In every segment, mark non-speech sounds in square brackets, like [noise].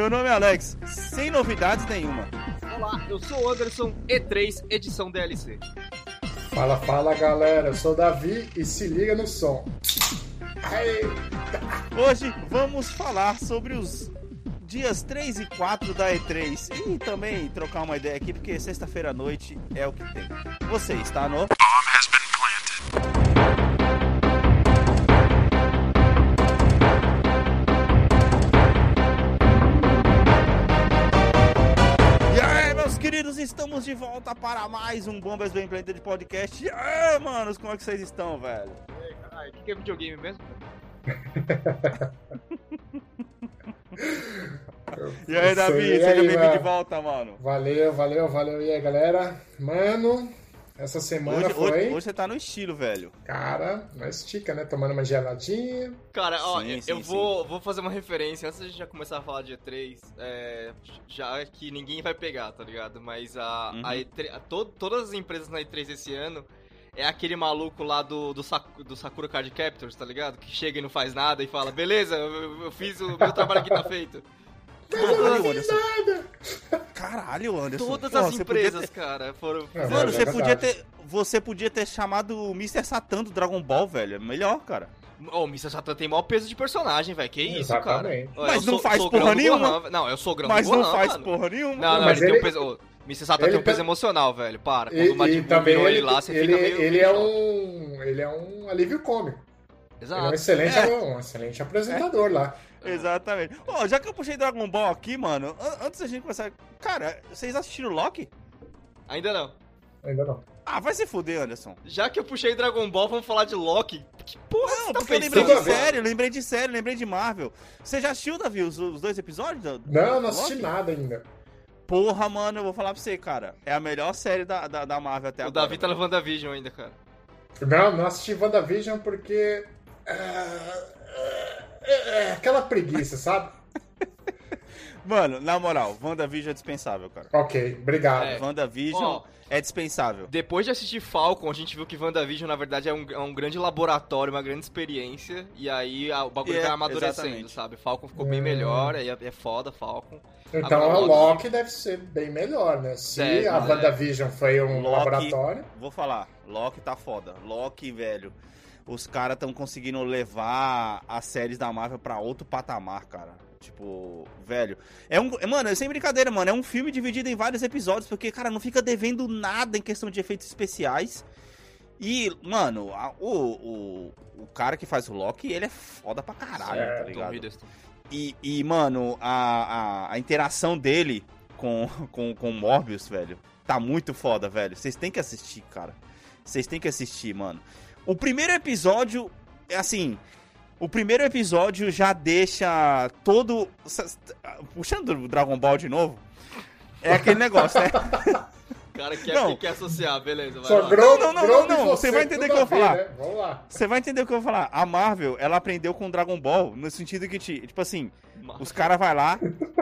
Meu nome é Alex, sem novidades nenhuma. Olá, eu sou o Anderson, E3, edição DLC. Fala, fala galera, eu sou o Davi e se liga no som. Hoje vamos falar sobre os dias 3 e 4 da E3 e também trocar uma ideia aqui, porque sexta-feira à noite é o que tem. Você está no. Estamos de volta para mais um Bombas Bem Planted podcast. E aí, manos, como é que vocês estão, velho? Caralho, o que é videogame mesmo? [laughs] E aí, Davi, E seja bem-vindo de volta, mano. Valeu, valeu, valeu. E aí, galera? Mano, essa semana Hoje, foi. hoje, hoje você tá no estilo, velho. Cara, nós estica, né? Tomando uma geladinha. Cara, ó, Sim, eu, sim, eu vou, vou fazer uma referência antes de já começar a falar de E3, é, já que ninguém vai pegar, tá ligado? Mas a, Uhum. a E3, a to- todas as empresas na E3 esse ano é aquele maluco lá do, do, do Sakura Card Captors, tá ligado? Que chega e não faz nada e fala, beleza, eu, eu fiz o meu trabalho aqui tá feito. [laughs] Caralho, Anderson. Caralho, Anderson. Todas Porra, as empresas, ter- cara, foram. É, Mano, é você verdade. podia ter. Você podia ter chamado o Mr. Satan do Dragon Ball, velho. É melhor, cara. Ô, o Mr. Satan tem maior peso de personagem, velho. Que isso, Exatamente. cara. Mas eu não sou- faz porra nenhuma. Gohan, Não, eu sou grão Mas do não Gohan, faz mano. porra nenhuma. Não, não, Mas ele, tem ele- um peso. Ô, Mr. Satan ele tem um peso tá- emocional, velho. Para. Quando E, o Majin também virou ele, ele lá, você ele, fica meio. ele é choque. um. Ele é um alívio cômico. Ele é um Exato. excelente, É. um excelente apresentador lá. Exatamente. Ó, já que eu puxei Dragon Ball aqui, mano, an- antes da gente começar. Cara, vocês assistiram Loki? Ainda não. Ainda não. Ah, vai se fuder, Anderson. Já que eu puxei Dragon Ball, vamos falar de Loki. Que porra Não, você tá porque eu lembrei de série, lembrei de série, lembrei de Marvel. Você já assistiu, Davi, os, os dois episódios? do- do- Não, não assisti Loki? nada ainda. Porra, mano, eu vou falar pra você, cara. É a melhor série da, da, da Marvel até O agora. Davi tá no WandaVision ainda, cara. Não, não assisti WandaVision porque. É, é, é aquela preguiça, sabe? Mano, na moral, WandaVision é dispensável, cara. Ok, obrigado. É. WandaVision Ó. é dispensável. Depois de assistir Falcon, a gente viu que WandaVision, na verdade, é um, é um grande laboratório, uma grande experiência. E aí a- o bagulho É, vai amadurecendo, exatamente. sabe? Falcon ficou bem Hum. melhor, aí é, é foda, Falcon. Então Agora, a Loki- deve ser bem melhor, né? Se Deve, a né? WandaVision foi um Loki- laboratório. Vou falar, Loki tá foda. Loki, velho. Os caras tão conseguindo levar as séries da Marvel pra outro patamar, cara. Tipo, velho. É um. é, Mano, é sem brincadeira, mano. É um filme dividido em vários episódios, porque, cara, não fica devendo nada em questão de efeitos especiais. E, mano, a- o, o, o cara que faz o Loki, ele é foda pra caralho, Certo, tá ligado? E, e, mano, a, a, a interação dele com, [laughs] com, com o Morbius, velho, tá muito foda, velho. Vocês têm que assistir, cara. Vocês têm que assistir, mano. O primeiro episódio, é assim. O primeiro episódio já deixa todo. Puxando o Dragon Ball de novo. É aquele negócio, né? O cara quer, Não. que quer associar, beleza, vai. Grow, Não, não, não, não, você vai entender o que eu vou falar. né? Vamos lá. Você vai entender o que eu vou falar. A Marvel, ela aprendeu com Dragon Ball no sentido que, ti- tipo assim, Os caras vai lá,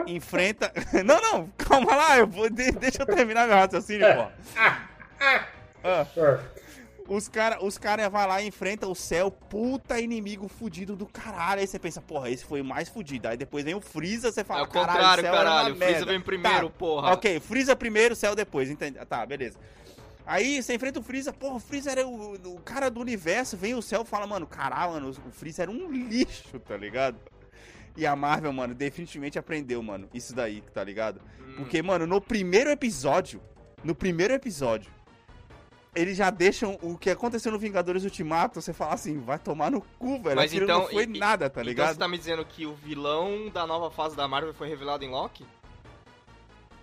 enfrenta. [laughs] Não, não, calma lá, eu vou... de- deixa eu terminar meu raciocínio, pô. [laughs] Ah, É. os caras os cara vai lá e enfrenta o céu, puta inimigo fudido do caralho. Aí você pensa, porra, esse foi o mais fudido. Aí depois vem o Freeza, você É fala, o contrário, céu caralho. O Freeza vem primeiro, Tá, porra. Ok, Freeza primeiro, céu depois, entende? Tá, beleza. Aí você enfrenta o Freeza, porra, o Freeza era o, o cara do universo, vem o céu e fala, mano, caralho, mano, o Freeza era um lixo, tá ligado? E a Marvel, mano, definitivamente aprendeu, mano, isso daí, tá ligado? Hum. Porque, mano, no primeiro episódio, no primeiro episódio, eles já deixam o que aconteceu no Vingadores Ultimato, você fala assim, vai tomar no cu, velho. Mas Aquilo então- não foi e- nada, tá Então ligado? você tá me dizendo que o vilão da nova fase da Marvel foi revelado em Loki?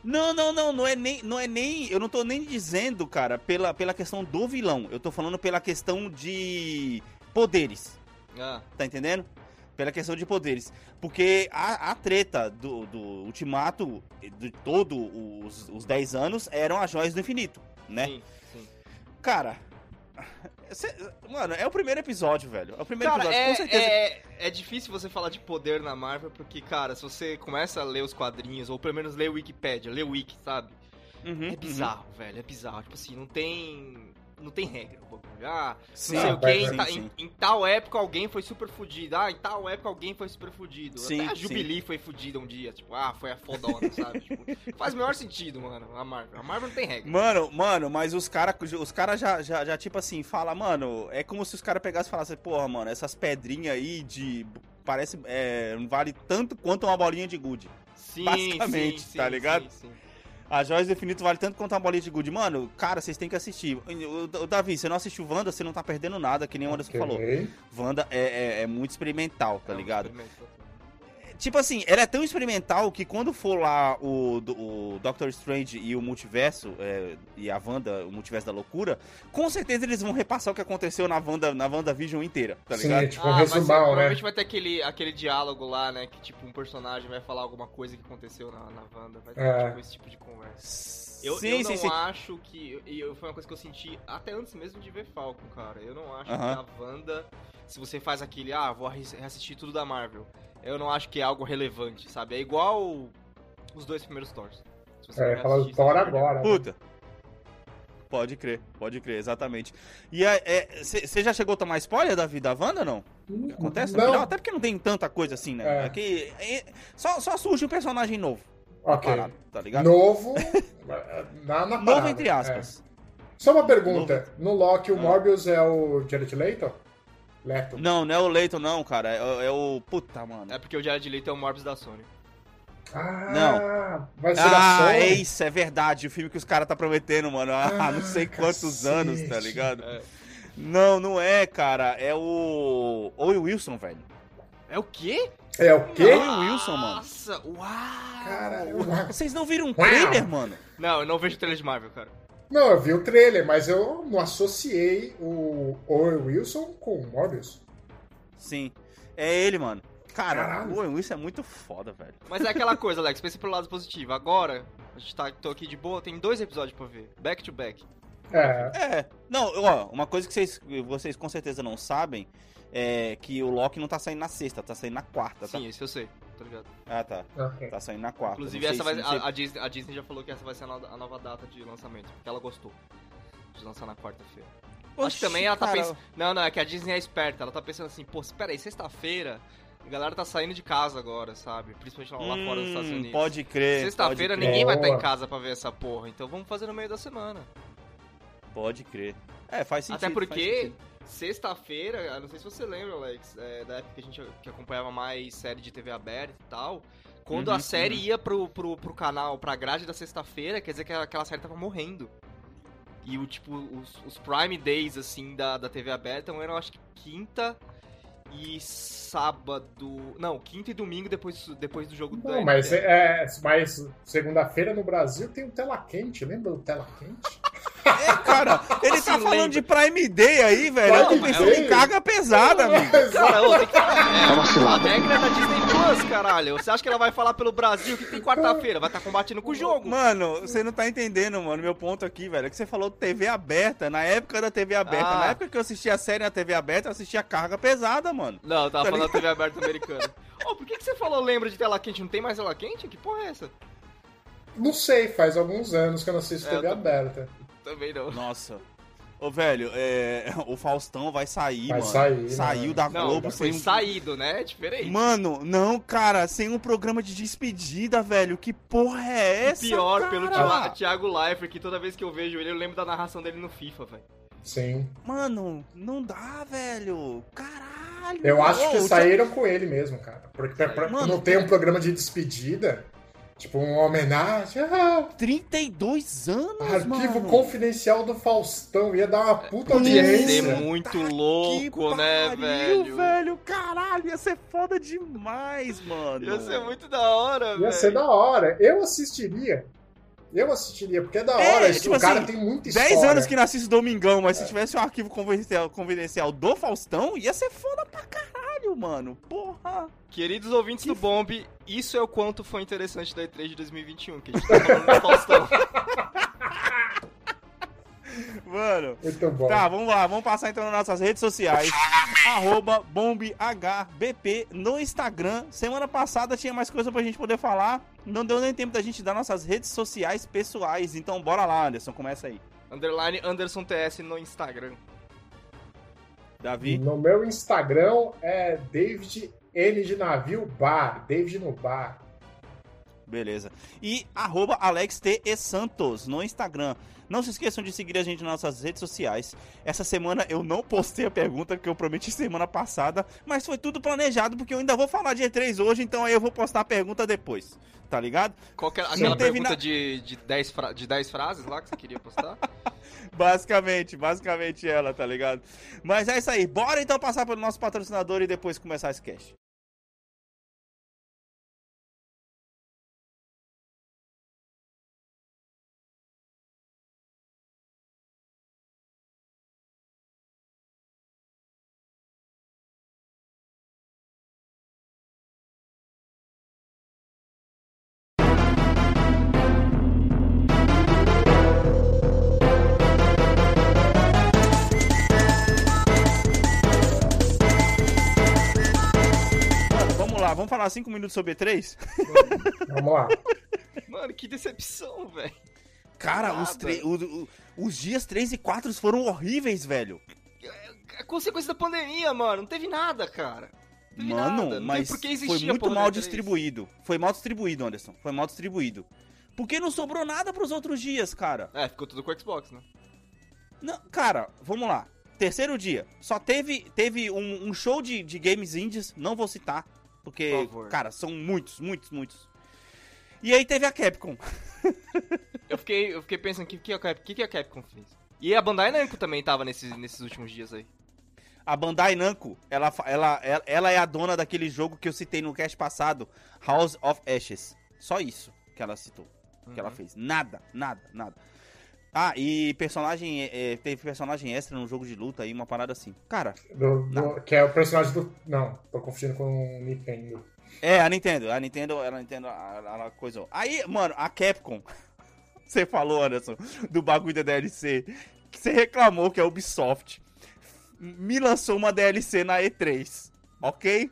Não, não, não, não é nem, não é nem, eu não tô nem dizendo, cara, pela, pela questão do vilão. Eu tô falando pela questão de poderes, Ah, tá entendendo? Pela questão de poderes. Porque a, a treta do, do Ultimato, de todos os, os 10 anos, eram as joias do infinito, né? sim, sim. Cara, mano, é o primeiro episódio, velho. É o primeiro Cara, episódio, é, com certeza. é, é difícil você falar de poder na Marvel, porque, cara, se você começa a ler os quadrinhos, ou pelo menos ler o Wikipedia, ler o Wiki, sabe? Uhum, É uhum. bizarro, velho, é bizarro. Tipo assim, não tem. Não tem regra. Ah, Sim, não sei o que, em, sim, ta- sim. em- em tal época alguém foi super fudido. Ah, em tal época alguém foi super fudido. Sim, Até a sim. Jubilee foi fudida um dia. Tipo, ah, foi a fodona, sabe? Tipo, [laughs] faz o maior sentido, mano, a Marvel. A Marvel não tem regra. Mano, mano, mas os caras os cara já, já, já, tipo assim, fala, mano, é como se os caras pegassem e falassem, porra, mano, essas pedrinhas aí de. Parece. É, vale tanto quanto uma bolinha de gude. Sim, basicamente, sim, tá sim, ligado? sim, sim. A Joias do Infinito vale tanto quanto uma bolinha de gude. Mano, cara, vocês têm que assistir. O, Davi, você não assistiu Wanda, você não tá perdendo nada, que nem o Anderson Ok. falou. Wanda é, é, é muito experimental, tá É um ligado? experimento. Tipo assim, ela é tão experimental que quando for lá o, do- o Doctor Strange e o multiverso, é, e a Wanda, o multiverso da loucura, com certeza eles vão repassar o que aconteceu na Wanda, na WandaVision inteira, tá Sim, ligado? tipo um Ah, ser- resumão, né? provavelmente vai ter aquele, aquele diálogo lá, né? Que tipo, um personagem vai falar alguma coisa que aconteceu na, na Wanda. Vai ter É. tipo, esse tipo de conversa. Eu, sim, eu sim, não sim. acho que. E eu- foi uma coisa que eu senti até antes mesmo de ver Falcon, cara. Eu não acho Aham. que a Wanda, se você faz aquele, ah, vou reassistir tudo da Marvel, eu não acho que é algo relevante, sabe? É igual os dois primeiros Thors. Se você É, não fala reassistir, do Thor agora. né? Puta. Pode crer, pode crer, exatamente. E você já chegou a tomar spoiler da vida da Wanda, não? O que acontece no Não. final? Até porque não tem tanta coisa assim, né? É. É que é- só, só surge um personagem novo. Ok. parado, tá ligado? Novo. [laughs] na, na Novo parada, entre aspas. é. Só uma pergunta. No Loki, o Morbius é o Jared Leto? Leto. Não, não é o Leighton, não, cara. É, o- é o. Puta, mano. É porque o Jared Leto é o Morbius da Sony. Ah, vai ser Ah, Sony? é isso, é verdade. O filme que os caras tá prometendo, mano. Ah, Ah, não sei quantos cacete. anos, tá ligado? É. Não, não é, cara. É o. Owen Wilson, velho. É o quê? É o quê? Owen Wilson, mano. Nossa, uau! Caralho. Vocês não viram um trailer, mano? Não, eu não vejo trailer de Marvel, cara. Não, eu vi o trailer, mas eu não associei o Owen Wilson com o Morbius. Sim. É ele, mano. Cara, Caralho. o Owen Wilson é muito foda, velho. Mas é aquela coisa, Alex, pensa pelo lado positivo. Agora, a gente tá tô aqui de boa, tem dois episódios pra ver. Back to back. É, É. Não, ó, uma coisa que vocês, vocês com certeza não sabem é que o Loki não tá saindo na sexta, tá saindo na quarta, tá? Sim, isso eu sei, tá ligado? Ah, tá. ok. Tá saindo na quarta. Inclusive, essa vai, se- a, a Disney, a Disney já falou que essa vai ser a nova, a nova data de lançamento, porque ela gostou de lançar na quarta-feira. Acho que também ela tá pensando. Não, não, é que a Disney é esperta, ela tá pensando assim, pô, espera aí, sexta-feira, a galera tá saindo de casa agora, sabe? Principalmente lá, lá fora dos Estados hum, Unidos. Pode crer. Sexta-feira ninguém vai estar em Boa. casa pra ver essa porra, então vamos fazer no meio da semana. Pode crer. É, faz sentido. Até faz porque, sentido. Sexta-feira, não sei se você lembra, Alex, é, da época que a gente que acompanhava mais série de TV aberta e tal. Quando Uhum, a série uhum. ia pro, pro, pro canal, pra grade da sexta-feira, quer dizer que aquela série tava morrendo. E o tipo, os, os prime days, assim, da, da TV aberta eram acho que quinta e sábado. Não, quinta e domingo depois, depois do jogo Não, da mas, NFL. é, mas segunda-feira no Brasil tem o Tela Quente, lembra do Tela Quente? [laughs] É, cara, ele tá falando lembra? de Prime Day aí, velho. Eu tô pensando Day? em carga pesada, amigo. Cara, ô, tem que... É uma A cilada. regra é da Disney Plus, caralho. Você acha que ela vai falar pelo Brasil que tem quarta-feira? Vai estar combatendo com o jogo. Mano, você não tá entendendo, mano, meu ponto aqui, velho. É que você falou TV aberta, na época da TV aberta. Ah. Na época que eu assistia a série na TV aberta, eu assistia carga pesada, mano. Não, eu tava Tá falando da TV aberta americana. Ô, por que, que você falou lembra de tela quente? Não tem mais tela quente? Que porra é essa? Não sei, faz alguns anos que eu não assisto É, TV tô- aberta. Também não. Nossa. Ô, velho, é, [laughs] o Faustão vai sair, Vai mano. sair, Saiu né? da Não, Globo foi sem saído, né? É diferente. Mano, não, cara, sem um programa de despedida, velho. Que porra é E essa? pior, cara? pelo Thi- Thiago Leifert, que toda vez que eu vejo ele, eu lembro da narração dele no FIFA, velho. Sim. Mano, não dá, velho. Caralho. Eu acho que saíram com ele mesmo, cara. Porque pra, pra- Mano, não tem um programa de despedida, tipo uma homenagem. Ah, 32 anos, arquivo mano. confidencial do Faustão. Ia dar uma puta Ia audiência. ser muito Que louco, né, pariu, velho? velho? Caralho, ia ser foda demais, mano. Ia ser muito da hora, velho. Ia ser da hora. Eu assistiria. Eu assistiria, porque é da É, hora. Isso, tipo o cara assim, tem muita história. 10 anos que não assisto Domingão, mas se tivesse um arquivo confidencial, confidencial do Faustão, ia ser foda pra caralho, mano. Porra. Queridos ouvintes Que do Bomb, isso é o quanto foi interessante da E3 de 2021, que a gente tá falando do Faustão. [laughs] Mano. Muito bom. Tá, vamos lá, vamos passar então nas nossas redes sociais. arroba BombHBP no Instagram. Semana passada tinha mais coisa pra gente poder falar. Não deu nem tempo da gente dar nossas redes sociais pessoais. Então bora lá, Anderson, começa aí. Underline Anderson TS no Instagram. Davi? No meu Instagram é David N de navio bar. David no bar. Beleza. E arroba Alex T. E. Santos no Instagram. Não se esqueçam de seguir a gente nas nossas redes sociais. Essa semana eu não postei a pergunta que eu prometi semana passada, mas foi tudo planejado porque eu ainda vou falar de E3 hoje, então aí eu vou postar a pergunta depois. Tá ligado? Qual que era Não aquela pergunta na- de, de, 10 fra... de 10 frases lá que você queria postar? [laughs] Basicamente, basicamente ela, tá ligado? Mas é isso aí. Bora então passar pelo nosso patrocinador e depois começar esse cast. Vamos falar 5 minutos sobre E3? [laughs] Vamos lá. Mano, que decepção, velho. Cara, Nada. os, tre- o- o- os dias 3 e 4 foram horríveis, velho. É consequência da pandemia, mano. Não teve nada, cara. Teve Mano, nada. Mas foi muito mal da E3. distribuído. Foi mal distribuído, Anderson. Foi mal distribuído. Porque não sobrou nada pros outros dias, cara. É, ficou tudo com o Xbox, né? Não, cara, vamos lá. Terceiro dia. Só teve, teve um, um show de, de games indies, não vou citar. Porque, Por cara, são muitos, muitos, muitos. E aí teve a Capcom. [laughs] Eu fiquei, eu fiquei pensando, o que, que, a Cap- que, que a Capcom fez? E a Bandai Namco também tava nesses, nesses últimos dias aí. A Bandai Namco, ela, ela, ela, ela é a dona daquele jogo que eu citei no cast passado, House of Ashes. Só isso que ela citou, que ela Uhum. fez. Nada, nada, nada. Ah, e personagem, é, teve personagem extra no jogo de luta aí, uma parada assim. Cara, Do- do- que é o personagem do. Não, tô confundindo com o Nintendo. é, a Nintendo, a Nintendo, ela Nintendo, ela, ela coisou. Aí, mano, a Capcom, [laughs] você falou, Anderson, do bagulho da DLC, que você reclamou que a Ubisoft me lançou uma DLC na E3, ok?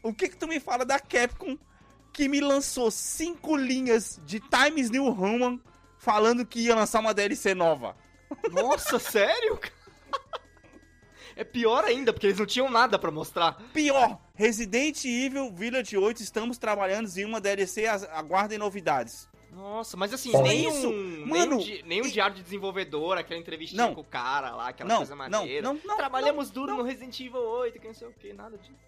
O que que tu me fala da Capcom que me lançou cinco linhas de Times New Roman falando que ia lançar uma DLC nova? Nossa, sério? É pior ainda, porque eles não tinham nada pra mostrar. Pior, Resident Evil Village 8, estamos trabalhando em uma DLC, aguardem novidades. Nossa, mas assim, nem isso? um, Mano, nem um, nem um e- diário de desenvolvedor, aquela entrevistinha Não. com o cara lá, aquela Não, coisa maneira. não, não, Trabalhamos duro no Resident Evil 8, que não sei o que, nada disso.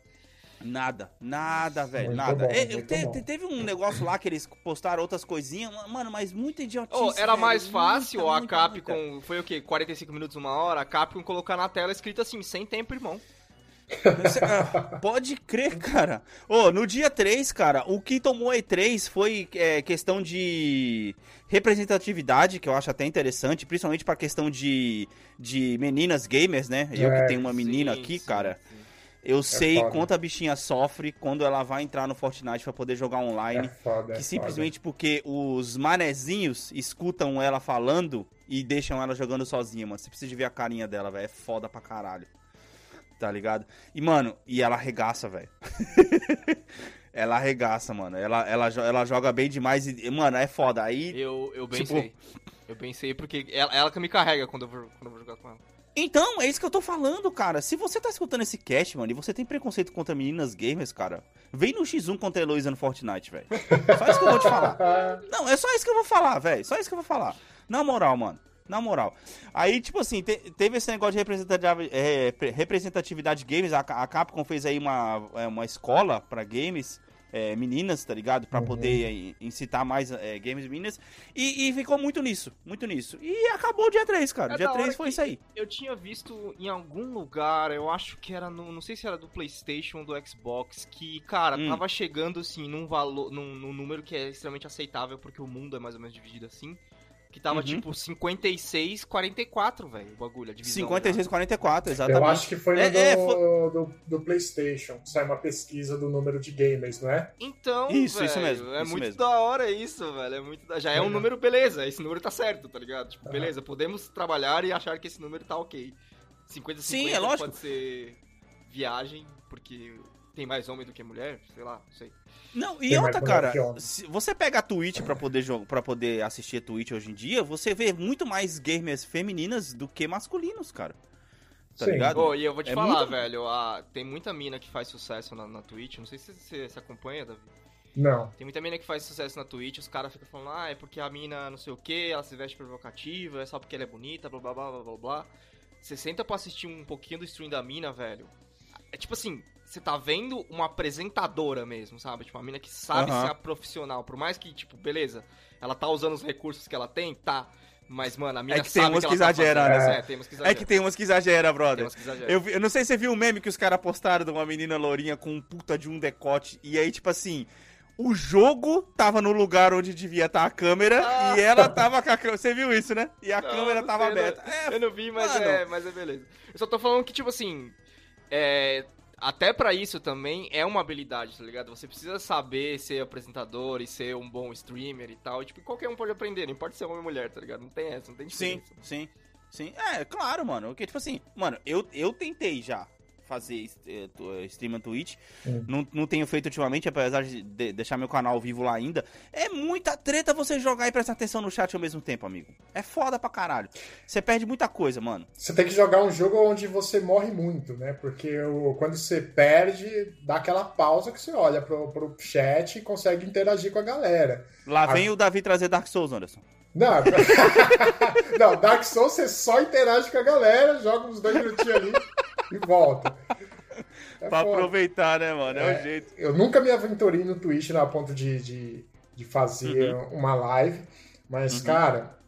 Nada, nada, velho, Muito nada. bom, É, muito te- bom. te- teve um negócio lá que eles postaram outras coisinhas, mano, mas muita idiotice. Oh, era velho, mais muita, fácil a muita, Capcom, muita. foi o quê? 45 minutos, uma hora? A Capcom colocar na tela escrito assim, sem tempo, irmão. Você- ah, Pode crer, cara. Ô, no dia 3, cara, o que tomou E3 foi é, questão de representatividade, que eu acho até interessante, principalmente pra questão de, de meninas gamers, né? Eu É, que tenho uma menina Sim, aqui, sim, cara. sim. Eu sei foda. quanto a bichinha sofre quando ela vai entrar no Fortnite pra poder jogar É online. foda. é que simplesmente porque os manezinhos escutam ela falando e deixam ela jogando sozinha, mano. Você precisa de ver a carinha dela, velho. É foda pra caralho. Tá ligado? E, mano, e ela arregaça, velho. [laughs] ela arregaça, mano. Ela, ela, ela joga bem demais e, mano, é foda. Aí. Eu, eu bem Tipo- sei. Eu bem sei, porque ela, ela que me carrega quando eu, vou, quando eu vou jogar com ela. Então, é isso que eu tô falando, cara. Se você tá escutando esse cast, mano, e você tem preconceito contra meninas gamers, cara, vem no X1 contra a Heloísa no Fortnite, velho. Só isso que eu vou te falar. [laughs] Não, é só isso que eu vou falar, velho. Só isso que eu vou falar. Na moral, mano. Na moral. Aí, tipo assim, te- teve esse negócio de representatividade, é, pre- representatividade games. A, a Capcom fez aí uma, é, uma escola pra games, é, meninas, tá ligado? Pra Uhum. poder é, incitar mais é, games meninas. E, e ficou muito nisso, muito nisso. E acabou o dia 3, cara. É dia da 3 hora foi isso aí. Eu tinha visto em algum lugar, eu acho que era no. Não sei se era do PlayStation ou do Xbox, que, cara, Hum. tava chegando assim num valor. Num, num número que é extremamente aceitável, porque o mundo é mais ou menos dividido assim. Que tava Uhum. tipo 56, 44, velho, o bagulho, a divisão. 56, já. 44, exatamente. Eu acho que foi no É, é, do, do, do PlayStation. Sai uma pesquisa do número de gamers, não é? Então, Isso, isso velho, mesmo, É isso muito mesmo. da hora isso, velho. É muito da- Já é um Legal. número, beleza. Esse número tá certo, tá ligado? Tipo, beleza, podemos trabalhar e achar que esse número tá ok. 50 Sim, 50 é lógico. pode ser viagem, porque tem mais homem do que mulher, sei lá, não sei. Não, e Tem outra, cara, se você pega a Twitch pra poder, pra poder assistir a Twitch hoje em dia, você vê muito mais gamers femininas do que masculinos, cara. Tá Sim. ligado? Pô, e eu vou te É falar, muito- velho, a- tem muita mina que faz sucesso na, na Twitch, não sei se você se acompanha, Davi. Não. Tem muita mina que faz sucesso na Twitch, os caras ficam falando, ah, é porque a mina não sei o que, ela se veste provocativa, é só porque ela é bonita, blá blá blá blá blá blá. Você senta pra assistir um pouquinho do stream da mina, velho. É tipo assim, você tá vendo uma apresentadora mesmo, sabe? Tipo, uma mina que sabe Aham. ser profissional. Por mais que, tipo, beleza, ela tá usando os recursos que ela tem, tá. Mas, mano, a mina É que tem umas que, que tá exagera, fazendo. né? É, tem umas que É exagera. que tem umas que exagera, Tem brother. umas que exagera. Eu, vi- eu não sei se você viu o meme que os caras postaram de uma menina lourinha com um puta de um decote. E aí, tipo assim, o jogo tava no lugar onde devia estar a câmera Ah. e ela tava com a câmera. Você viu isso, né? E a Não, câmera não tava sei, não- aberta. É, Eu não vi, mas mano. é, mas é beleza. Eu só tô falando que, tipo assim, é, até pra isso também é uma habilidade, tá ligado? Você precisa saber ser apresentador e ser um bom streamer e tal. E, tipo, qualquer um pode aprender, não importa se é homem ou mulher, tá ligado? Não tem essa, não tem Sim, diferença. sim, sim. É, claro, mano. Porque, tipo assim, mano, eu, eu tentei já fazer eh, eh, stream na Twitch. Hum. Não, não tenho feito ultimamente, apesar de de- deixar meu canal vivo lá ainda. É muita treta você jogar e prestar atenção no chat ao mesmo tempo, amigo. É foda pra caralho. Você perde muita coisa, mano. Você tem que jogar um jogo onde você morre muito, né? Porque o- quando você perde, dá aquela pausa que você olha pro, pro chat e consegue interagir com a galera. Lá Ah. vem o Davi trazer Dark Souls, Anderson. Não, [laughs] não, Dark Souls você só interage com a galera, joga uns dois minutinhos ali [laughs] e volta. [laughs] É pra foda. aproveitar, né, mano? É, É. o jeito. Eu nunca me aventurei no Twitch a ponto de, de, de fazer uma live, mas, Uhum. cara,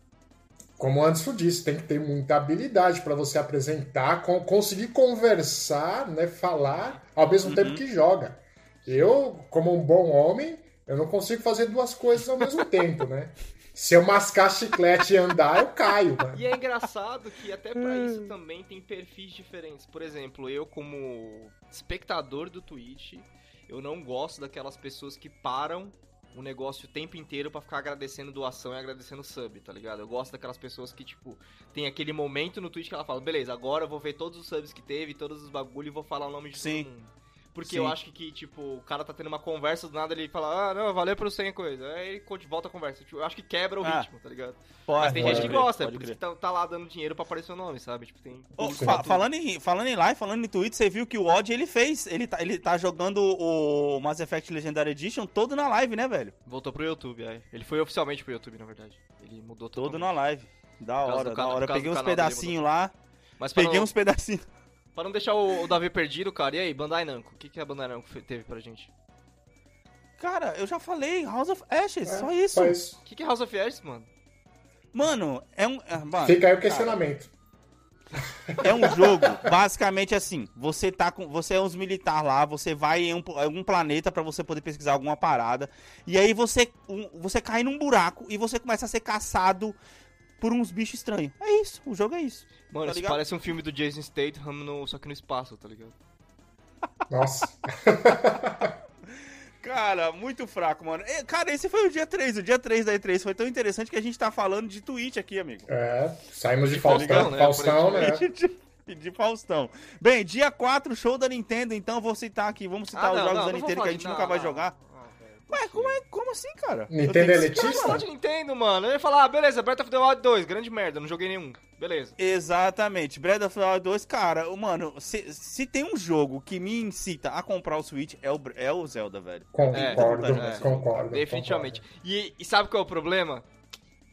como o Anderson disse, tem que ter muita habilidade para você apresentar, con- conseguir conversar, né, falar ao mesmo Uhum. tempo que joga. Eu, como um bom homem, eu não consigo fazer duas coisas ao mesmo [laughs] tempo, né? Se eu mascar chiclete e andar, eu caio, mano. E é engraçado que até pra isso também tem perfis diferentes. Por exemplo, eu como espectador do Twitch, eu não gosto daquelas pessoas que param o negócio o tempo inteiro pra ficar agradecendo doação e agradecendo sub, tá ligado? Eu gosto daquelas pessoas que, tipo, tem aquele momento no Twitch que ela fala, beleza, agora eu vou ver todos os subs que teve, todos os bagulho e vou falar o nome de Sim. todo mundo. Porque Sim. eu acho que, que, tipo, o cara tá tendo uma conversa, do nada ele fala, ah, não, valeu pelo 100 coisa. Aí ele volta a conversa. Tipo, eu acho que quebra o Ah. ritmo, tá ligado? Pode, Mas tem pode gente que crer, gosta, é por isso que tá, tá lá dando dinheiro pra aparecer o nome, sabe? Tipo, tem. Sim. fa- falando, em, falando em live, falando em Twitch, você viu que o Odd ele fez. Ele tá, ele tá jogando o Mass Effect Legendary Edition todo na live, né, velho? Voltou pro YouTube, aí. Ele foi oficialmente pro YouTube, na verdade. Ele mudou Todo totalmente. na live. Da hora, da hora. Peguei uns pedacinhos lá. Mas Peguei não, uns pedacinhos. Pra não deixar o, o Davi perdido, cara, e aí, Bandai Namco? O que, que a Bandai Namco teve pra gente? Cara, eu já falei, House of Ashes, É, só isso. Só isso. O que, que é House of Ashes, mano? Mano, é um. é, mano, Fica aí o questionamento. É um jogo, basicamente assim, você tá com, você é uns militar lá, você vai em um, algum planeta pra você poder pesquisar alguma parada, e aí você um- você cai num buraco e você começa a ser caçado por uns bichos estranhos. É isso, o jogo é isso. Mano, Tá isso ligado? parece um filme do Jason Statham, no, só que no espaço, tá ligado? Nossa. [laughs] Cara, muito fraco, mano. Cara, esse foi o dia 3, o dia 3 da E3 foi tão interessante que a gente tá falando de Twitch aqui, amigo. É, saímos de, De Faustão, Faustão, né, Faustão, né? [laughs] De, de Faustão. Bem, dia 4, show da Nintendo, então vou citar aqui, vamos citar Ah, os não, jogos não, da Nintendo que a gente não, nunca vai não. jogar. Ué, como, é, como assim, cara? Eu Nintendo é elitista? Falar de Nintendo, mano. Eu ia falar, ah, beleza, Breath of the Wild 2, grande merda, não joguei nenhum. Beleza. Exatamente. Breath of the Wild 2, cara, mano, se, se tem um jogo que me incita a comprar o Switch, é o, é o Zelda, velho. Concordo, É, concordo. Definitivamente. E, e sabe qual é o problema?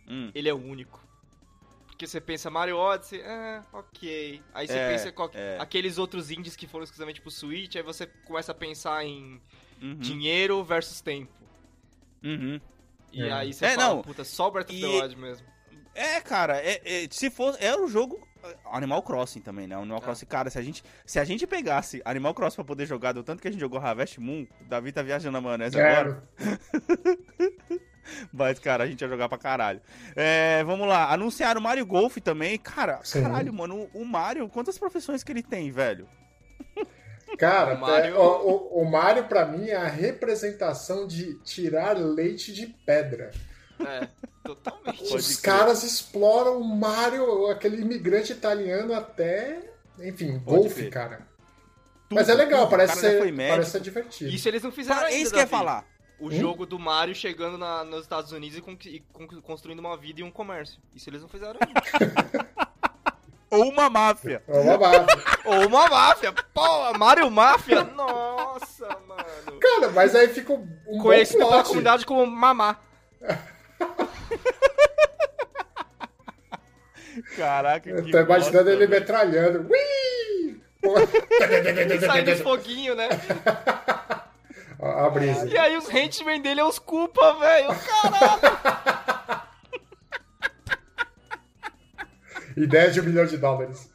Hum. Ele é o único. Porque você pensa Mario Odyssey, ah, ok. Aí você É, pensa qual- é. aqueles outros indies que foram exclusivamente pro Switch, aí você começa a pensar em Uhum. dinheiro versus tempo. Uhum. E É. aí você É, fala, não. puta, só Breath of the Wild mesmo. É, cara, é, é- se for. É o jogo. Animal Crossing também, né? Animal É. Crossing, cara, se a, gente, se a gente pegasse Animal Crossing pra poder jogar, do tanto que a gente jogou Harvest Moon, o Davi tá viajando na maionese agora. É, [laughs] Mas, cara, a gente ia jogar pra caralho. É, vamos lá, anunciaram o Mario Golf também. Cara, Sim. caralho, mano, o, o Mario, quantas profissões que ele tem, velho? [laughs] cara, O Mario- é, o, o, pra mim é a representação de tirar leite de pedra. É, totalmente. Pode Os crer. caras exploram o Mario, aquele imigrante italiano até, enfim, Pode golfe, crer. cara. Mas é legal, tudo. O parece ser, parece ser divertido. Isso eles não fizeram Para- ainda, É isso que eu ia falar. O Hum? jogo do Mario chegando na- nos Estados Unidos e, con- e con- construindo uma vida e um comércio. Isso eles não fizeram ainda. [laughs] Ou uma máfia. É uma máfia. Ou uma máfia. [laughs] Pô, Mario Máfia. Nossa, mano. Cara, mas aí fica um Conhecido pela comunidade como Mamá. [laughs] Caraca, Eu que tô imaginando bosta, ele velho. metralhando. Ui! Saindo os foguinhos, né? [laughs] A a brisa. E aí os henchmen dele é os culpa, velho. Caralho. Ideia de um milhão de dólares.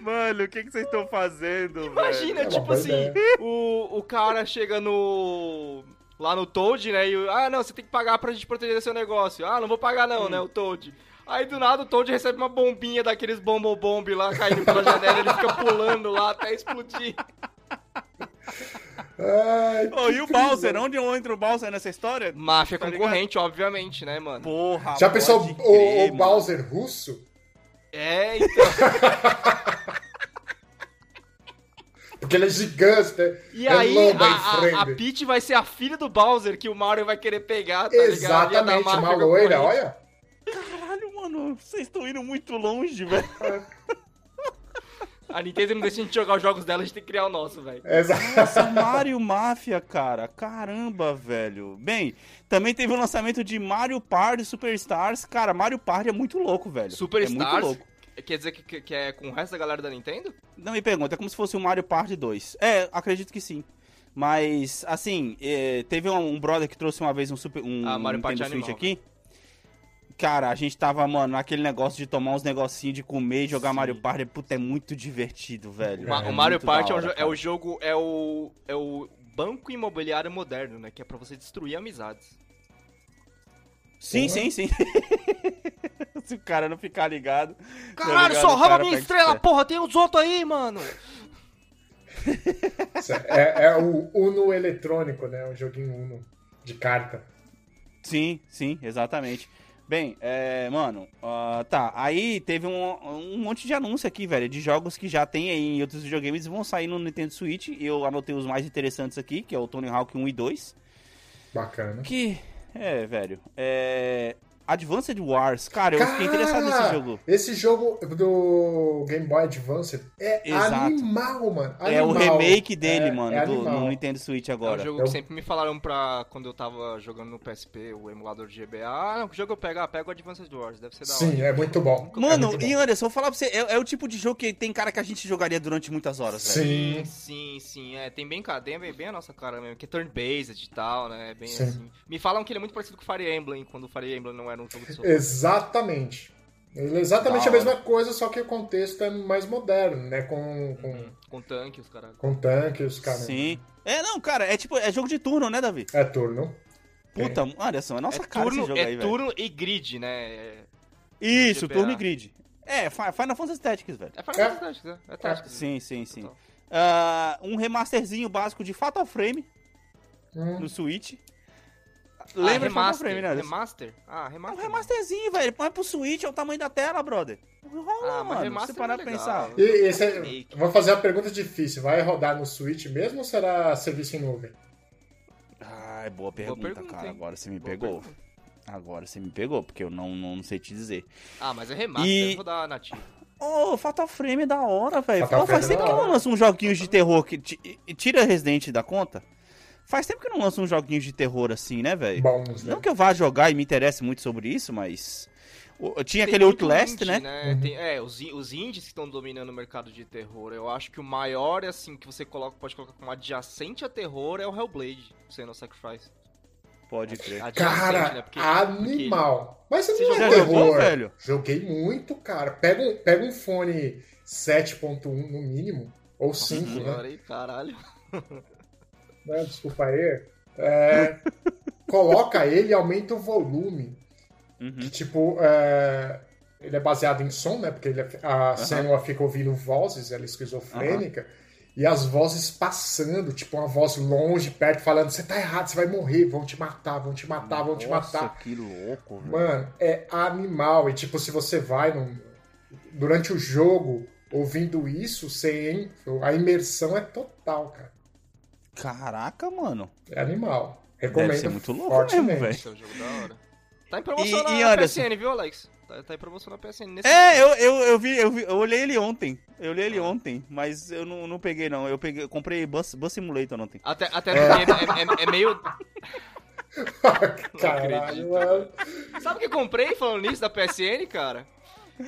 Mano, o que, que vocês estão fazendo, Imagina, É uma tipo assim, ideia. o, o cara chega no. Lá no Toad, né? E ah, não, você tem que pagar pra gente proteger seu negócio. Ah, não vou pagar não, né? O Toad. Aí do nada o Toad recebe uma bombinha daqueles bombom-bomb lá caindo pela janela ele fica pulando lá até explodir. Ai, Ô, e o Bowser? Onde entra o Bowser nessa história? Máfia Tá concorrente, obviamente, né, mano? Porra, Já pensou o, crer, o. Bowser russo? É, então. [laughs] Porque ele é gigante, né? E É aí, a, aí, a, friend. a Peach vai ser a filha do Bowser que o Mario vai querer pegar, tá Exatamente, uma loira, olha. Caralho, mano, vocês estão indo muito longe, velho. A Nintendo não deixa a gente jogar os jogos dela, a gente tem que criar o nosso, velho. Exato. Nossa, Mario Máfia, cara. Caramba, velho. Bem, também teve o lançamento de Mario Party Superstars. Cara, Mario Party é muito louco, velho. É muito Superstars? louco. Quer dizer que, que- que é com o resto da galera da Nintendo? Não me pergunta, é como se fosse o Mario Party 2. É, acredito que sim. Mas, assim, é, teve um, um brother que trouxe uma vez um, super, um Ah, Mario Party Nintendo Switch animal, aqui. Cara, a gente tava, mano, naquele negócio de tomar uns negocinhos de comer e jogar Sim. Mario Party. Puta, é muito divertido, velho. Ma- É o Mario Party é, hora, é o jogo, é o, é o banco imobiliário moderno, né? Que é pra você destruir amizades. Sim, Porra. sim, sim. [laughs] Se o cara não ficar ligado. Caralho, ligado? só rouba cara minha estrela, porra, tem os outros aí, mano. É, é o Uno eletrônico, né? Um joguinho Uno de carta. Sim, sim, exatamente. Bem, é, mano, ah, tá. Aí teve um, um monte de anúncio aqui, velho, de jogos que já tem aí em outros videogames e vão sair no Nintendo Switch. Eu anotei os mais interessantes aqui, que é o Tony Hawk 1 e 2. Bacana. Que, é, velho, é. Advanced Wars. Cara, eu fiquei interessado nesse Cara, jogo. Esse jogo do Game Boy Advance é Exato. animal, mano. É o Animal. remake dele, É- mano, é do, animal. no Nintendo Switch É um agora. jogo Eu- que sempre me falaram pra quando eu tava jogando no PSP, o emulador de GBA. Ah, não, que jogo eu pego? Ah, pego o Advanced Wars, deve ser da hora. Sim, é muito bom. Mano, é muito bom. e Anderson, vou falar pra você, é, é o tipo de jogo que tem cara que a gente jogaria durante muitas horas, velho. Sim. Sim, sim, é, tem bem, cara, tem bem, bem a nossa cara mesmo, que é turn-based e tal, né, bem Sim. assim. Me falam que ele é muito parecido com o Fire Emblem, quando o Fire Emblem não era um jogo de. Exatamente. Ele é exatamente a mesma coisa, só que o contexto é mais moderno, né? Com, com, Uhum, Com tanque, os caras. com tanques, cara. Sim. É, não, cara, é tipo, é jogo de turno, né, Davi? É turno. Puta, Anderson, é nossa é cara turno, esse jogo é aí, velho. turno e grid, né? É, Isso, GBA. turno e grid. É, Fi- Final Fantasy Tactics, velho. é Final Fantasy Tactics, é, é Tactics. Sim, sim, sim. Total. Ah, um remasterzinho básico de Fatal Frame Hum. no Switch. Ah, Lembra Fatal remaster, Frame, né? Remaster? Ah, É um remaster. remasterzinho, velho. Põe pro Switch, é o tamanho da tela, brother. Rola, Ah, mano. remaster Se parar é pra pensar. E esse é, vou fazer uma pergunta difícil. Vai rodar no Switch mesmo ou será serviço em nuvem? Ai, boa pergunta, pergunta, cara. hein? Agora você me Boa pegou. pergunta. Agora você me pegou, porque eu não, não sei te dizer. Ah, mas é remaster, E- eu vou dar nativo. Ô, Fatal Frame é da hora, velho. Faz Frame é que hora. lança uns joguinhos de terror que. ti- Tira Resident da conta. Faz tempo que não lança uns joguinhos de terror assim, né, velho? Né? Não que eu vá jogar e me interesse muito sobre isso, mas. o- Tinha Tem aquele Outlast, indie, né? Uhum. Tem- é, os, os indies que estão dominando o mercado de terror. Eu acho que o maior, assim, que você coloca, pode colocar como adjacente a terror é o Hellblade, Senua Sacrifice. Pode crer. Adjacente, Cara, né? Porque- animal. Mas Você não é terror. jogou, velho? Joguei muito, cara. Pega um, pega um fone 7.1 no mínimo. Ou 5, Porque... né? Aí, caralho. [laughs] Né, Desculpa aí. É, [laughs] coloca ele e aumenta o volume. Uhum. Que, tipo, é, ele é baseado em som, né? Porque ele é- a Senua fica ouvindo vozes, ela é esquizofrênica. E as vozes passando, tipo, uma voz longe, perto, falando: Você tá errado, você vai morrer, vão te matar, vão te matar, vão te Nossa, matar. que louco, velho. Mano, é animal. E, tipo, se você vai durante o jogo, ouvindo isso, sem a imersão é total, cara. Caraca, mano. É animal. Recomendo Deve ser muito louco fortemente. mesmo, velho. Esse é um jogo da hora. Tá em promoção E- na e Anderson? PSN, viu, Alex? Tá, tá em promoção na PSN. Nesse É, eu, eu, eu vi, eu vi, eu olhei ele ontem. Eu olhei ele ontem, mas eu não, não peguei, não. Eu peguei, eu comprei Bus, Bus Simulator ontem. Até, até porque é, é- é meio. [laughs] Caralho, acredito. mano. Sabe o que eu comprei falando nisso da PSN, cara?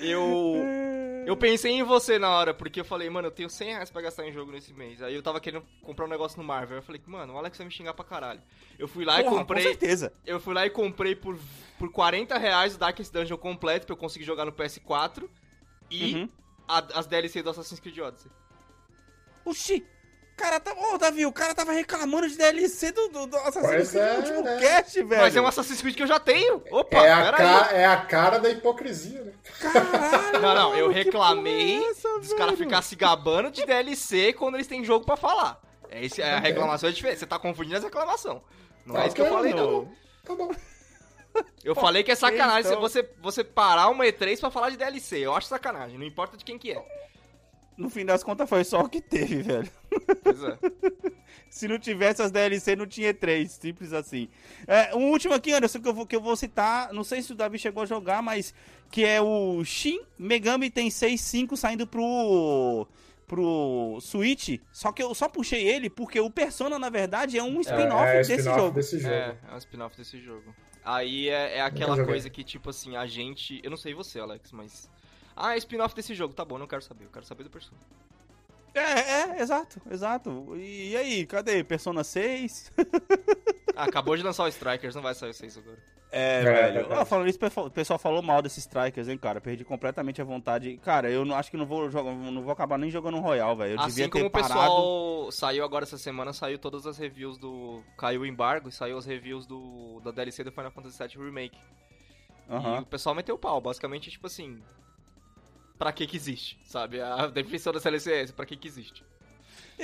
Eu. [laughs] Eu pensei em você na hora, porque eu falei, mano, eu tenho 100 reais pra gastar em jogo nesse mês. Aí eu tava querendo comprar um negócio no Marvel. Eu falei, mano, o Alex vai me xingar pra caralho. Eu fui lá e Porra, comprei. Com certeza. Eu fui lá e comprei por, por 40 reais o Darkest Dungeon completo pra eu conseguir jogar no PS4 e Uhum. a- as DLC do Assassin's Creed Odyssey. Oxi! Cara, tá. Ô, Davi, o cara tava reclamando de DLC do, do, do Assassin's Creed é, no último né? cast, velho. Mas é um Assassin's Creed que eu já tenho. Opa, É a, ca- é a cara da hipocrisia, né? Caralho! Não, não, eu reclamei é essa, Os caras velho? ficar se gabando de DLC quando eles têm jogo pra falar. É, esse, a Ok. reclamação é diferente. Você tá confundindo as reclamações. Não é Ok, isso que eu falei, mano. não. Tá bom. Eu falei que é sacanagem então. você, você parar uma E3 pra falar de DLC. Eu acho sacanagem, não importa de quem que é. No fim das contas foi só o que teve, velho. Pois é. [laughs] Se não tivesse as DLC, não tinha E3. Simples assim. É, um último aqui, Anderson, que eu, vou, que eu vou citar. Não sei se o Davi chegou a jogar, mas. Que é o Shin Megami Tensei 5 saindo pro. Pro Switch. Só que eu só puxei ele porque o Persona, na verdade, é um spin-off é, é desse jogo. desse jogo. É, é um spin-off desse jogo. Aí é, é aquela coisa que, tipo assim, a gente. Eu não sei você, Alex, mas. Ah, é spin-off desse jogo. Tá bom, não quero saber. Eu quero saber do Persona. É, é, exato, exato. E, e aí, cadê? Persona 6? [laughs] Ah, acabou de lançar o Strikers, não vai sair o 6 agora. É, É, velho. verdade. Ah, falando isso, o pessoal falou mal desses strikers, hein, cara. Perdi completamente a vontade. Cara, eu não, acho que não vou jogar, não vou acabar nem jogando um Royal, velho. Eu devia Assim como ter o parado. pessoal saiu agora essa semana, saiu todas as reviews do. Caiu o embargo e saiu as reviews do da DLC do Final Fantasy VII Remake. E Aham. o pessoal meteu o pau, basicamente, tipo assim. Pra que que existe, sabe? A definição da DLC é essa, pra que que existe.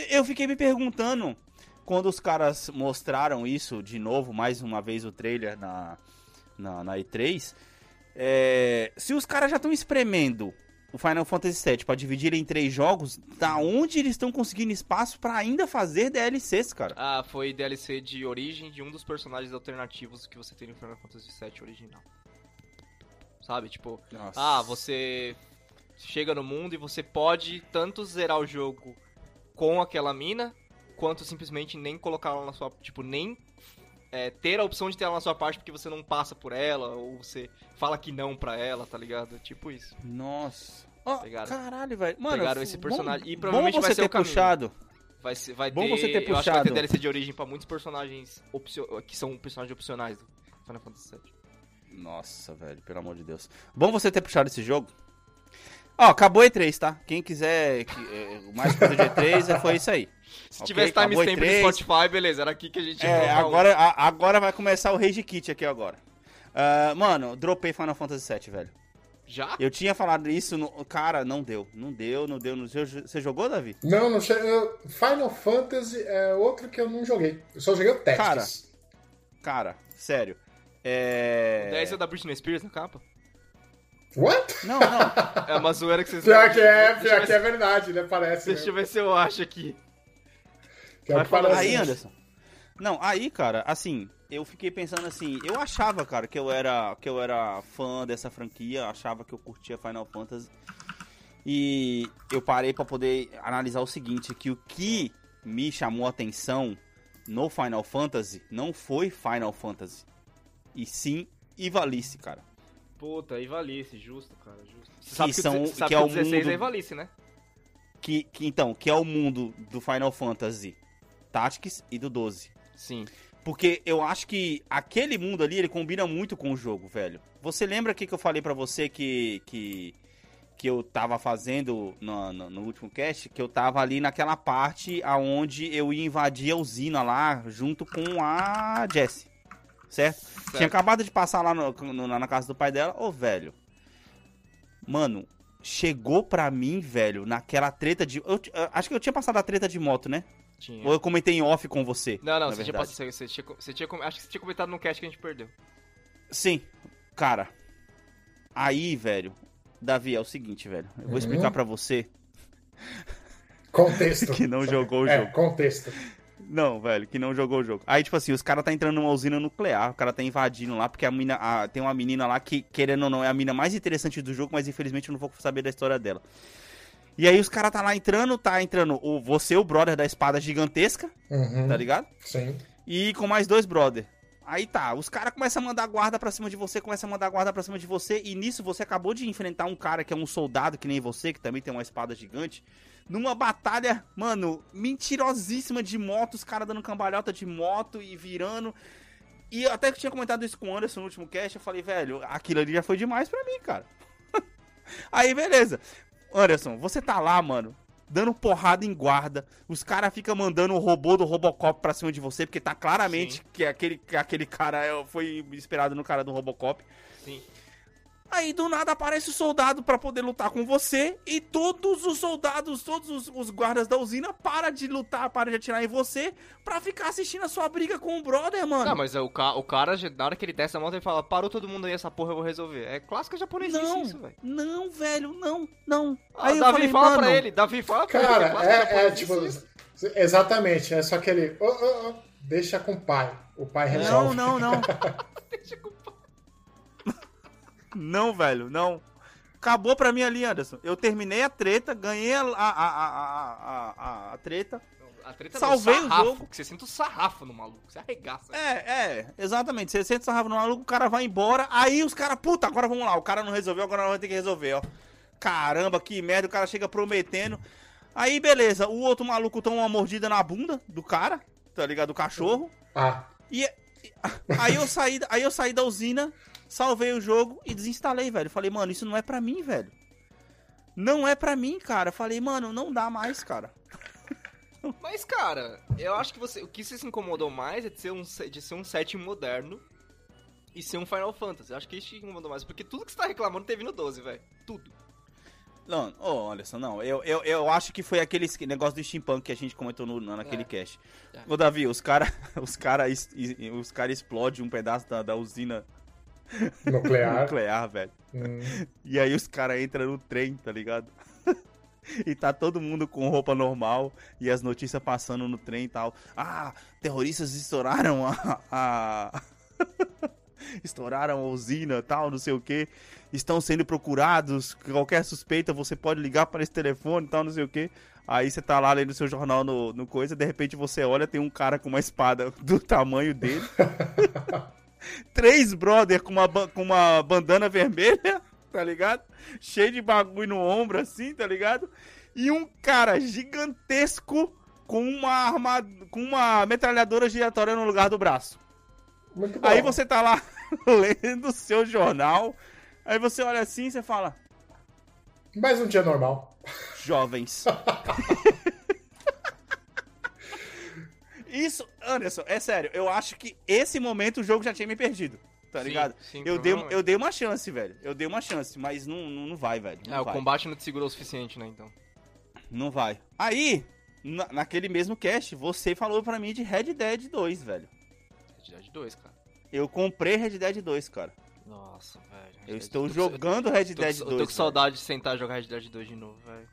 Eu fiquei me perguntando, quando os caras mostraram isso de novo, mais uma vez o trailer na, na, na E3, é, se os caras já estão espremendo o Final Fantasy VII pra dividir em três jogos, da onde eles estão conseguindo espaço pra ainda fazer DLCs, cara? Ah, foi DLC de origem de um dos personagens alternativos que você tem no Final Fantasy VII original. Sabe, tipo, Nossa. Ah, você chega no mundo e você pode tanto zerar o jogo com aquela mina, quanto simplesmente nem colocar ela na sua. Tipo, nem é, ter a opção de ter ela na sua parte porque você não passa por ela, ou você fala que não pra ela, tá ligado? Tipo isso. Nossa. Ó, Pegaram. caralho, velho. Mano, Pegaram esse bom- personagem. E bom provavelmente você vai ser ter o caminho. puxado. Vai, ser, vai Bom ter. você ter Eu acho que vai ter puxado. DLC de origem pra muitos personagens opcio- que são personagens opcionais do Final Fantasy VII. Nossa, velho, pelo amor de Deus. Bom você ter puxado esse jogo. Ó, acabou E3, tá? Quem quiser que, é, mais coisa de E3, é, foi isso aí. Se Ok, tivesse timestamp no E3. Spotify, beleza, era aqui que a gente ia É, o- agora, a- agora vai começar o Rage Kit aqui agora. Ah, mano, dropei Final Fantasy VII, velho. Já? Eu tinha falado isso, no... cara, não deu. Não deu, não deu. Não deu. Você jogou, Davi? Não, não che... Final Fantasy é outro que eu não joguei. Eu só joguei o Tactics. Cara, sério. É... O 10 é da Britney Spears na capa? What? Não, não. É uma zoeira que vocês Pior que é, pior ver que é verdade, né? Parece. Deixa eu né? ver se eu acho aqui. Que falar parece. Aí, Anderson. Não, aí, cara, assim, eu fiquei pensando assim, eu achava, cara, que eu era, que eu era fã dessa franquia, achava que eu curtia Final Fantasy. E eu parei pra poder analisar o seguinte, que o que me chamou a atenção no Final Fantasy não foi Final Fantasy, e sim Ivalice, cara. Puta, Ivalice, justo, cara, justo. Você sabe que, são- você sabe que que é o o 16 mundo- é Ivalice, né? Que, que então, que é o mundo do Final Fantasy Tactics e do 12. Sim. Porque eu acho que aquele mundo ali, ele combina muito com o jogo, velho. Você lembra que, que eu falei pra você que, que, que eu tava fazendo no, no, no último cast? Que eu tava ali naquela parte aonde eu ia invadir a usina lá, junto com a Jessie. Certo? Tinha acabado de passar lá no- no- na casa do pai dela. Ô, velho. Mano, chegou pra mim, velho, naquela treta de... eu eu acho que eu tinha passado a treta de moto, né? Tinha. Ou eu comentei em off com você. Não, não, na você tinha, passado, você, tinha, você tinha, acho que você tinha comentado no cast que a gente perdeu. Sim, cara. Aí, velho, Davi, é o seguinte, velho. Eu vou Uhum. explicar pra você Contexto. [laughs] que não jogou o É, jogo. contexto. Não, velho, que não jogou o jogo. Aí, tipo assim, os caras tá entrando numa usina nuclear, o cara tá invadindo lá, porque a mina, a- tem uma menina lá que, querendo ou não, é a mina mais interessante do jogo, mas infelizmente eu não vou saber da história dela. E aí os caras tá lá entrando, tá entrando o, você, o brother da espada gigantesca, Uhum, tá ligado? Sim. E com mais dois brother. Aí tá, os caras começam a mandar guarda pra cima de você, começam a mandar guarda pra cima de você, e nisso você acabou de enfrentar um cara que é um soldado que nem você, que também tem uma espada gigante, numa batalha, mano, mentirosíssima de moto, os caras dando cambalhota de moto e virando. E eu até que tinha comentado isso com o Anderson no último cast, eu falei, velho, aquilo ali já foi demais pra mim, cara. [laughs] Aí, beleza. Anderson, você tá lá, mano, dando porrada em guarda. Os caras ficam mandando o robô do Robocop pra cima de você, porque tá claramente Sim. que aquele, que aquele cara é- foi inspirado no cara do Robocop. Sim. Aí do nada aparece o soldado pra poder lutar com você e todos os soldados, todos os, os guardas da usina para de lutar, para de atirar em você pra ficar assistindo a sua briga com o brother, mano. Não, mas é, o, ca o cara, na hora que ele desce a moto, ele fala, parou todo mundo aí, essa porra eu vou resolver. É clássica japonesice não, isso, velho. não, velho, não, não. Ah, Aí eu Davi, falei, fala mano, pra ele, Davi, fala pra ele. que Cara, é, é japonesice tipo. isso. Exatamente, é só aquele. "Ô, ô, ô", deixa com o pai. O pai Não, resolve. não, não. [laughs] Deixa com- Não, velho, não. Acabou pra mim ali, Anderson. Eu terminei a treta, ganhei a, a, a, a, a, a- a treta. A treta Salvei no o sarrafo, jogo. que você sente o sarrafo no maluco, você arregaça. É, é, exatamente. Você sente sarrafo no maluco, o cara vai embora. Aí os caras, puta, agora vamos lá. O cara não resolveu, agora nós vamos ter que resolver, ó. Caramba, que merda. O cara chega prometendo. Aí, beleza. O outro maluco toma uma mordida na bunda do cara, tá ligado? Do cachorro. Ah, E e- aí eu saí, aí eu saí da usina, salvei o jogo e desinstalei, velho. Falei, mano, isso não é pra mim, velho. Não é pra mim, cara. Falei, mano, não dá mais, cara. [laughs] Mas, cara, eu acho que você. O que você se incomodou mais é de ser um, de ser um setting moderno e ser um Final Fantasy. Eu acho que isso te incomodou mais. Porque tudo que você tá reclamando teve no 12, velho. Tudo. Não, ô, Anderson, não. Eu, eu, eu acho que foi aquele negócio do steampunk que a gente comentou no, naquele É. cast. É. Ô, Davi, os caras [laughs] os cara, os cara explodem um pedaço da, da usina nuclear. nuclear, velho. Hum, E aí os caras entram no trem, tá ligado? [laughs] e tá todo mundo com roupa normal e as notícias passando no trem e tal. Ah, terroristas estouraram a. a- [laughs] estouraram a usina e tal, não sei o que. Estão sendo procurados. Qualquer suspeita você pode ligar para esse telefone e tal, não sei o que. Aí você tá lá lendo seu jornal no, no coisa, de repente você olha, tem um cara com uma espada [laughs] do tamanho dele. [laughs] Três brother com uma, com uma bandana vermelha, [laughs] tá ligado? Cheio de bagulho no ombro, assim, tá ligado? E um cara gigantesco com uma arma, com uma metralhadora giratória no lugar do braço. Aí você tá lá [laughs] lendo o seu jornal, aí você olha assim e você fala, Mais um dia normal. jovens. Isso, Anderson, é sério, eu acho que esse momento o jogo já tinha me perdido, tá Sim, ligado? sim, eu, dei, eu dei uma chance, velho. Eu dei uma chance, mas não, não, não vai, velho. Não É, o vai. combate não te segurou o suficiente, né, então. Não vai. Aí, na- naquele mesmo cast, você falou pra mim de Red Dead 2, velho. Red Dead 2, cara. Eu comprei Red Dead 2, cara. Nossa, velho. Eu estou Dead- jogando Red Dead 2. Eu tô com velho. saudade de sentar e jogar Red Dead 2 de novo, velho.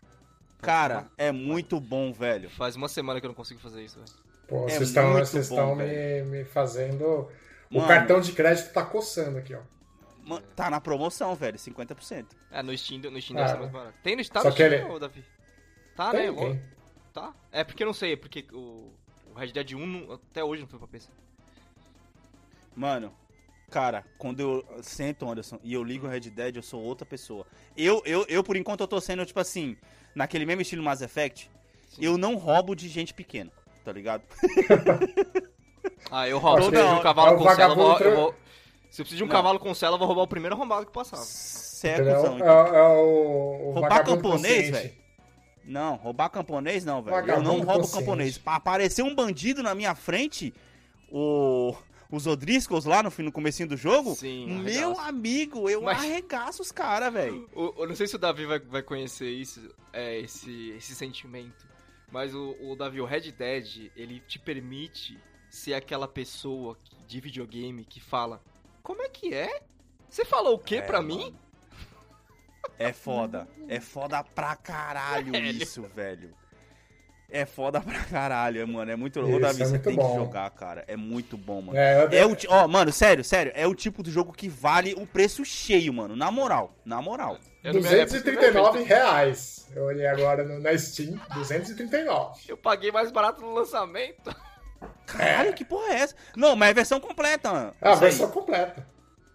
Cara, é muito bom, velho. Faz uma semana que eu não consigo fazer isso, velho. Pô, É vocês estão vocês bom, estão me, me fazendo. O Mano. cartão de crédito tá coçando aqui, ó. Tá na promoção, velho, 50%. É, no Steam, no Steam Ah, deve ser mais barato. Tem no, tá só que Steam, ele- Davi? Tá, Tem, né? tem. Tá. É porque eu não sei, é porque o, o Red Dead 1 não- até hoje não foi pra PC. Mano, cara, quando eu sento, Anderson, e eu ligo o Red Dead, eu sou outra pessoa. Eu, eu, eu por enquanto, eu tô sendo, tipo assim, naquele mesmo estilo Mass Effect, Sim. eu não roubo de gente pequena, tá ligado? [laughs] Ah, eu roubo. Se eu Toda preciso de um cavalo É com cela, eu vou, vagabundo eu vou- Se eu preciso de um Não. cavalo com cela, eu vou roubar o primeiro arrombado que passava. Cê é cuzão, É, então. é o, o Roubar camponês, velho? Não, roubar camponês não, velho. Eu não roubo consciente. camponês. Pra aparecer um bandido na minha frente, o... os Odriscos lá no, fim- no comecinho do jogo, Sim, meu arregaço. amigo, eu Mas- arregaço os caras, velho. Eu não sei se o Davi vai, vai conhecer isso, é, esse, esse sentimento. Mas o, o Davi, o Red Dead, ele te permite ser aquela pessoa de videogame que fala: Como é que é? Você falou o que É, pra mano. mim? É foda. É foda pra caralho [laughs] isso, velho. É foda pra caralho, mano. É muito. Ô, Isso, Davi, é você muito tem bom. que jogar, cara. É muito bom, mano. É, eu É o, ti- ó, mano, sério, sério, é o tipo do jogo que vale o preço cheio, mano. Na moral, na moral. Eu não me- é porque 239 reais. Eu olhei agora no, na Steam, 239. Eu paguei mais barato no lançamento. Caralho, que porra é essa? Não, mas é a versão completa, mano. Ah, a versão completa.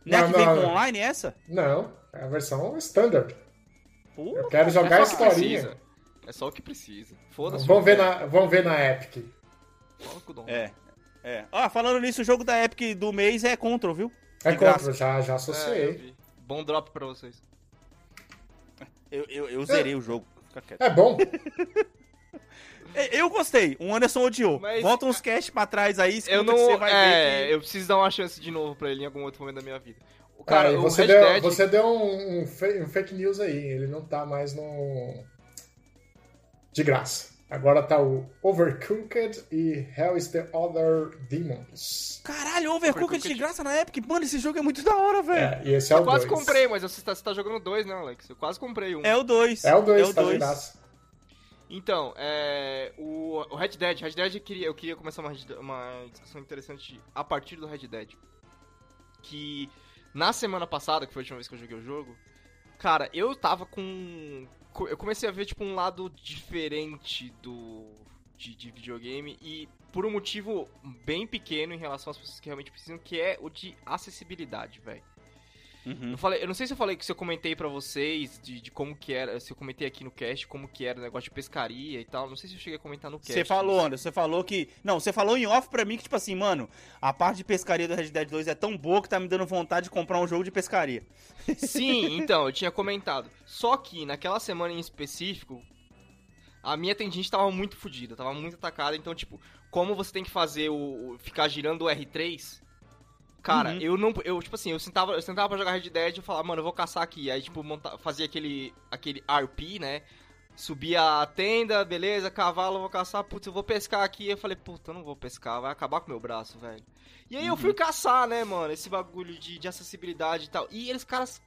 Não é que vem com online essa? Não, é a versão standard. Pô, Eu quero jogar a é que historinha. precisa. É só o que precisa. Foda-se. Vamos ver, na, vamos ver na Epic. É. É. Ah, falando nisso, o jogo da Epic do mês é Control, viu? É contra, já, já É, associei. vi. Bom drop pra vocês. Eu, eu, eu zerei o jogo. Fica quieto. É bom. [laughs] É, Eu gostei, o Anderson odiou. Mas- Volta uns cast pra trás aí, escuta Eu não. que você vai é, ver que... eu preciso dar uma chance de novo pra ele em algum outro momento da minha vida. O Cara, o você, Red deu, Dead. você deu um, um um fake news aí. Ele não tá mais no. De graça. Agora tá o Overcooked e Hell is the Other Demons. Caralho, Overcooked de Overcooked. graça na Epic. Mano, esse jogo é muito da hora, velho. É, e esse é Eu o quase 2. comprei, mas você tá, você tá jogando dois, né, Alex? Eu quase comprei um. É, o 2. É o 2, É o tá de dois. graça. Então, é, o, o Red Dead, Red Dead eu queria, eu queria começar uma, uma discussão interessante a partir do Red Dead. Que na semana passada, que foi a última vez que eu joguei o jogo, cara, eu tava com. Eu comecei a ver, tipo, um lado diferente do. De, de videogame e por um motivo bem pequeno em relação às pessoas que realmente precisam, que é o de acessibilidade, velho. Uhum. Eu, falei, eu não sei se eu falei que se eu comentei pra vocês de, de como que era, se eu comentei aqui no cast como que era o negócio de pescaria e tal. Não sei se eu cheguei a comentar no cast. Você falou, Anderson, você falou que. Não, você falou em off pra mim que, tipo assim, mano, a parte de pescaria do Red Dead 2 é tão boa que tá me dando vontade de comprar um jogo de pescaria. Sim, [laughs] então, eu tinha comentado. Só que naquela semana em específico, a minha tendinite tava muito fodida, tava muito atacada. Então, tipo, como você tem que fazer o- ficar girando o R3. Cara, Uhum. eu não. Eu, tipo assim, eu sentava, eu sentava pra jogar Red Dead e eu falava, mano, eu vou caçar aqui. Aí, tipo, monta, fazia aquele, aquele RP, né? Subia a tenda, beleza, cavalo, vou caçar, putz, eu vou pescar aqui. Eu falei, puta, eu não vou pescar, vai acabar com o meu braço, velho. E aí eu fui caçar, né, mano, esse bagulho de, de acessibilidade e tal. E eles, caras,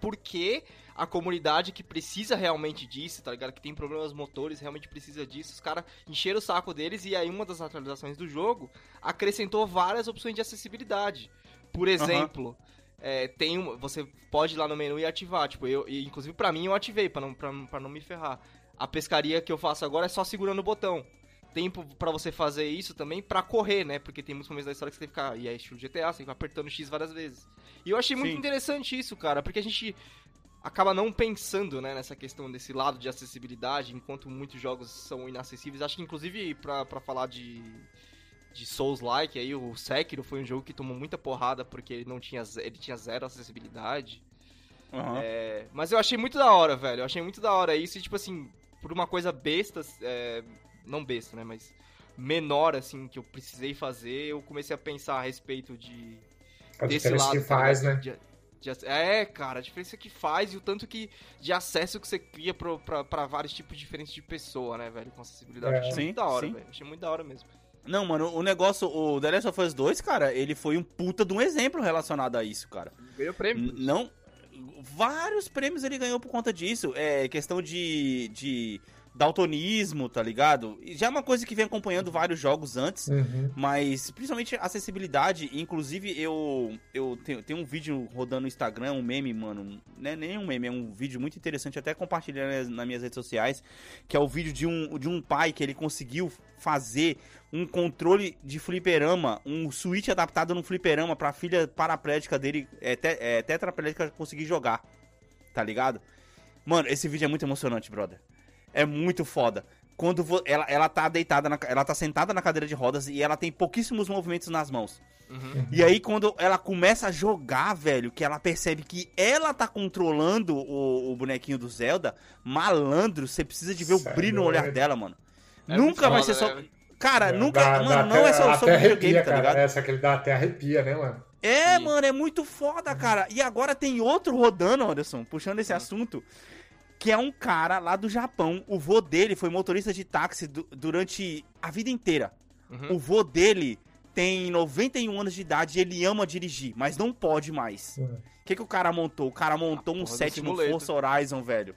por que a comunidade que precisa realmente disso, tá ligado? Que tem problemas motores, realmente precisa disso. Os caras encheram o saco deles e aí uma das atualizações do jogo acrescentou várias opções de acessibilidade. Por exemplo, é, tem uma, você pode ir lá no menu e ativar. Tipo, eu, e, inclusive pra mim eu ativei pra não, pra, pra não me ferrar. A pescaria que eu faço agora é só segurando o botão. Tempo pra você fazer isso também pra correr, né? Porque tem muitos momentos da história que você tem que ficar. E é estilo GTA, você tem que apertando X várias vezes. E eu achei muito Sim. interessante isso, cara, porque a gente acaba não pensando, né, nessa questão desse lado de acessibilidade, enquanto muitos jogos são inacessíveis. Acho que inclusive pra falar de de Souls-like, aí o Sekiro foi um jogo que tomou muita porrada porque ele não tinha ele tinha zero acessibilidade. Aham. É, mas eu achei muito da hora, velho. Eu achei muito da hora isso e tipo assim, por uma coisa besta, é, não besta, né, mas menor assim que eu precisei fazer, eu comecei a pensar a respeito de A desse diferença lado que faz, né? De- é, cara, a diferença que faz e o tanto que de acesso que você cria pra vários tipos diferentes de pessoa, né, velho, com acessibilidade. É. Achei Sim, muito da hora, sim. velho. Achei muito da hora mesmo. Não, mano, o negócio, o The Last of Us 2, cara, ele foi um puta de um exemplo relacionado a isso, cara. Ganhou prêmio. Não. Vários prêmios ele ganhou por conta disso. É questão de. de daltonismo, tá ligado? E já é uma coisa que vem acompanhando vários jogos antes. Uhum. Mas principalmente acessibilidade, inclusive eu eu tenho, tenho um vídeo rodando no Instagram, um meme, mano, não é nem um meme, é um vídeo muito interessante, até compartilhar nas, nas minhas redes sociais, que é o vídeo de um, de um pai que ele conseguiu fazer um controle de fliperama, um switch adaptado no fliperama pra filha paraplégica dele, é, te, é, tetraplégica, conseguir jogar, tá ligado? Mano, esse vídeo é muito emocionante, brother. É muito foda. Quando ela, ela tá deitada, na, ela tá sentada na cadeira de rodas e ela tem pouquíssimos movimentos nas mãos. Uhum. E aí, quando ela começa a jogar, velho, que ela percebe que ela tá controlando o, o bonequinho do Zelda, malandro, você precisa de ver o é brilho no olhar dela, mano. É nunca vai foda, ser só. né? Cara, nunca. Dá- mano, dá não até- é só até sobre videogame, tá cara. ligado? Essa que ele dá até arrepia, né, mano? É, Sim. mano, é muito foda, cara. E agora tem outro rodando, Anderson, puxando esse assunto, que é um cara lá do Japão. O vô dele foi motorista de táxi du- durante a vida inteira. Uhum. O vô dele tem 91 anos de idade e ele ama dirigir, mas não pode mais. O Hum. que, que o cara montou? O cara montou um porra do set no. Forza Horizon, velho.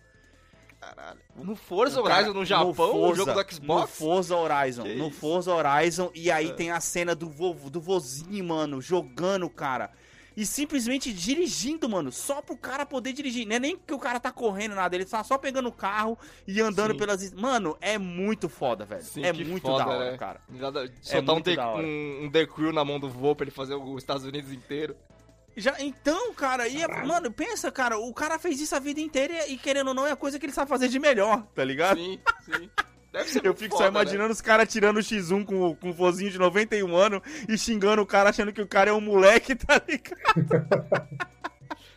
Caralho. No Forza O cara- Horizon no Japão, Forza, o jogo do No Xbox? Forza Horizon. Que no? Forza Horizon. E aí É. tem a cena do, vo, do vozinho, mano, jogando, cara. E simplesmente dirigindo, mano. Só pro cara poder dirigir. Não é nem que o cara tá correndo nada. Ele tá só pegando o carro e andando Sim. pelas. Mano, é muito foda, velho. Sim, é muito foda, da hora, né? cara. Nada- Soltar um, muito The, da hora. um, um The Crew na mão do voo pra ele fazer os Estados Unidos inteiro. Já, então, cara, e é- mano, pensa, cara, o cara fez isso a vida inteira e, querendo ou não, é a coisa que ele sabe fazer de melhor, tá ligado? Sim, sim. [laughs] Deve ser Eu fico foda, só imaginando os caras tirando o X1 com, com o vozinho de 91 anos e xingando o cara achando que o cara é um moleque, [laughs] tá ligado? Né? [laughs]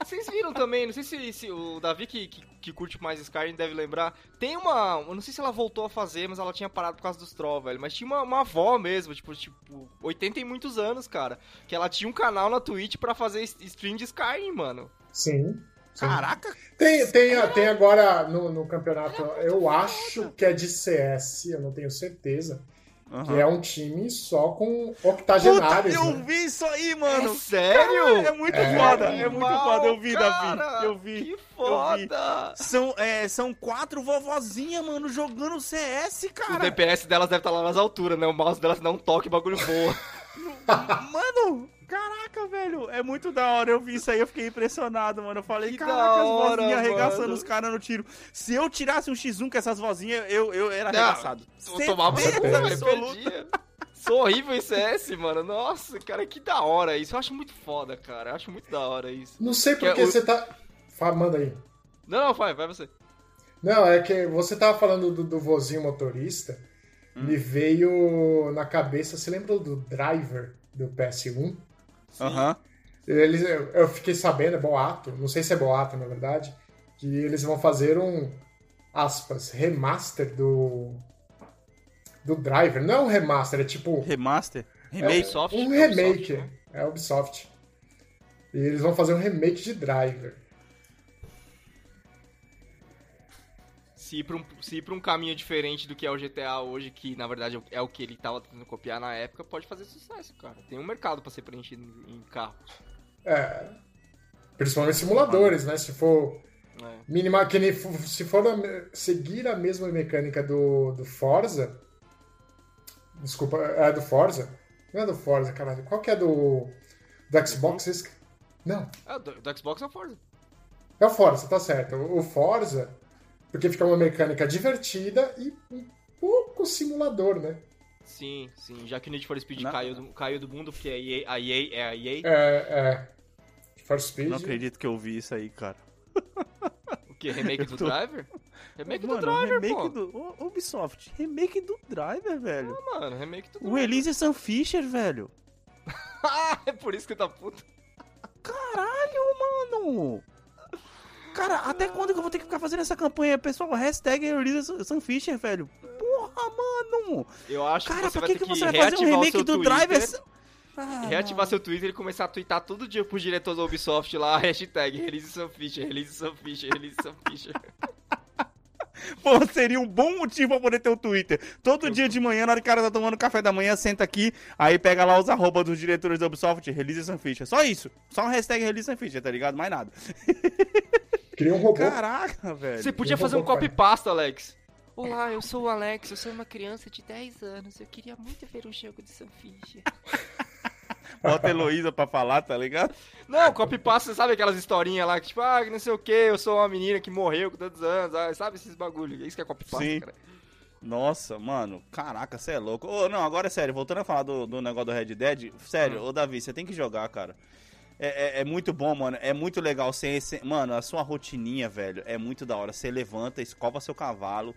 Vocês viram também, não sei se, se o Davi que, que, que curte mais Skyrim deve lembrar. Tem uma. Eu não sei se ela voltou a fazer, mas ela tinha parado por causa dos troll, velho. Mas tinha uma, uma avó mesmo, tipo, tipo, 80 e muitos anos, cara. Que ela tinha um canal na Twitch pra fazer stream de Skyrim, mano. Sim. Caraca, Tem, tem, tem agora no, no campeonato, eu acho que é de CS, eu não tenho certeza. Que Aham. é um time só com Puta, octogenários. eu né? vi isso aí, mano. É sério? É muito É. foda, Que é muito mal, foda. Eu vi, cara. Davi. Eu vi. Que foda! São, é, são quatro vovozinhas, mano, jogando CS, O cara. DPS delas deve estar lá nas alturas, né? O mouse delas não toca e o bagulho voa. [laughs] Mano, caraca, velho. É muito da hora. Eu vi isso aí, eu fiquei impressionado, mano. Eu falei, Que caraca, as hora, vozinhas arregaçando os caras no tiro. Se eu tirasse um X1 com essas vozinhas, eu, eu era Não, arregaçado. Certeza surra, absoluta. Sou horrível em CS, mano. Nossa, cara, que da hora isso. Eu acho muito foda, cara. Eu acho muito da hora isso. Não sei Que é porque o- você tá. Fala, manda aí. Não, não, vai, vai você. Não, é que você tava falando do, do vozinho motorista, Hum. me veio na cabeça, você lembra do Driver do PS1? Aham. Eles, eu eu fiquei sabendo, é boato, não sei se é boato na verdade, que eles vão fazer um, aspas, remaster do do Driver. Não é um remaster, é tipo Remaster? é Remake? Ubisoft, um Ubisoft, remake. né? É Ubisoft. E eles vão fazer um remake de Driver. Se ir, pra um, se ir pra um caminho diferente do que é o GTA hoje, que na verdade é o que ele tava tentando copiar na época, pode fazer sucesso, cara. Tem um mercado pra ser preenchido em carro. É, principalmente simuladores, né? Se for É. Que nem se for seguir a mesma mecânica do, do Forza. Desculpa, é do Forza? Não é do Forza, caralho. Qual que é do. Do Xbox? Não, Ah, do, do Xbox é o Forza. é o Forza, tá certo. O Forza, porque fica uma mecânica divertida e um pouco simulador, né? Sim, sim. Já que o Need for Speed Não. caiu do, caiu do mundo, porque a EA, a EA é a EA. É, é. For Speed. Não acredito que eu vi isso aí, cara. O que? Remake [laughs] Eu do tô- Driver? Remake Mano, do Driver, remake pô. do. Ubisoft, remake do Driver, velho. Ah, mano, remake do O Driver. Elise Sam Fisher, velho. [laughs] Ah, é por isso que tá puto. Caralho, mano! Cara, até quando que eu vou ter que ficar fazendo essa campanha? Pessoal, hashtag Elisa Sam Fisher, velho. Porra, mano! Eu acho Cara, que você pra que, que você vai fazer um remake do Twitter, Driver? Ah, Reativar seu Twitter e começar a twittar todo dia pros diretores da Ubisoft lá, [laughs] hashtag Release Sam Fisher, Release Sam Fisher, Release Sam Fisher. [laughs] [laughs] Pô, seria um bom motivo pra poder ter o Twitter. Todo dia de manhã, na hora que o cara tá tomando café da manhã, senta aqui, aí pega lá os arroba dos diretores da Ubisoft, Release Sam Fisher. Só isso. Só um hashtag Release Fisher, tá ligado? Mais nada. [laughs] Cria um robô. Caraca, velho. Você podia Eu fazer um copy-pasta, Alex. Olá, eu sou o Alex, eu sou uma criança de 10 anos. Eu queria muito ver um jogo de Sam Fisher. [laughs] Bota a Heloísa pra falar, tá ligado? Não, copy-pasta, você sabe aquelas historinhas lá que tipo, ah, não sei o que, eu sou uma menina que morreu com tantos anos, ah, sabe esses bagulho. Isso que é copy-pasta, Sim. cara. Nossa, mano, caraca, você é louco. Ô, não, agora é sério, voltando a falar do, do negócio do Red Dead, sério, Hum. ô Davi, você tem que jogar, cara. É, é- é muito bom, mano. É muito legal. Você, você- mano, a sua rotininha, velho, é muito da hora. Você levanta, escova seu cavalo,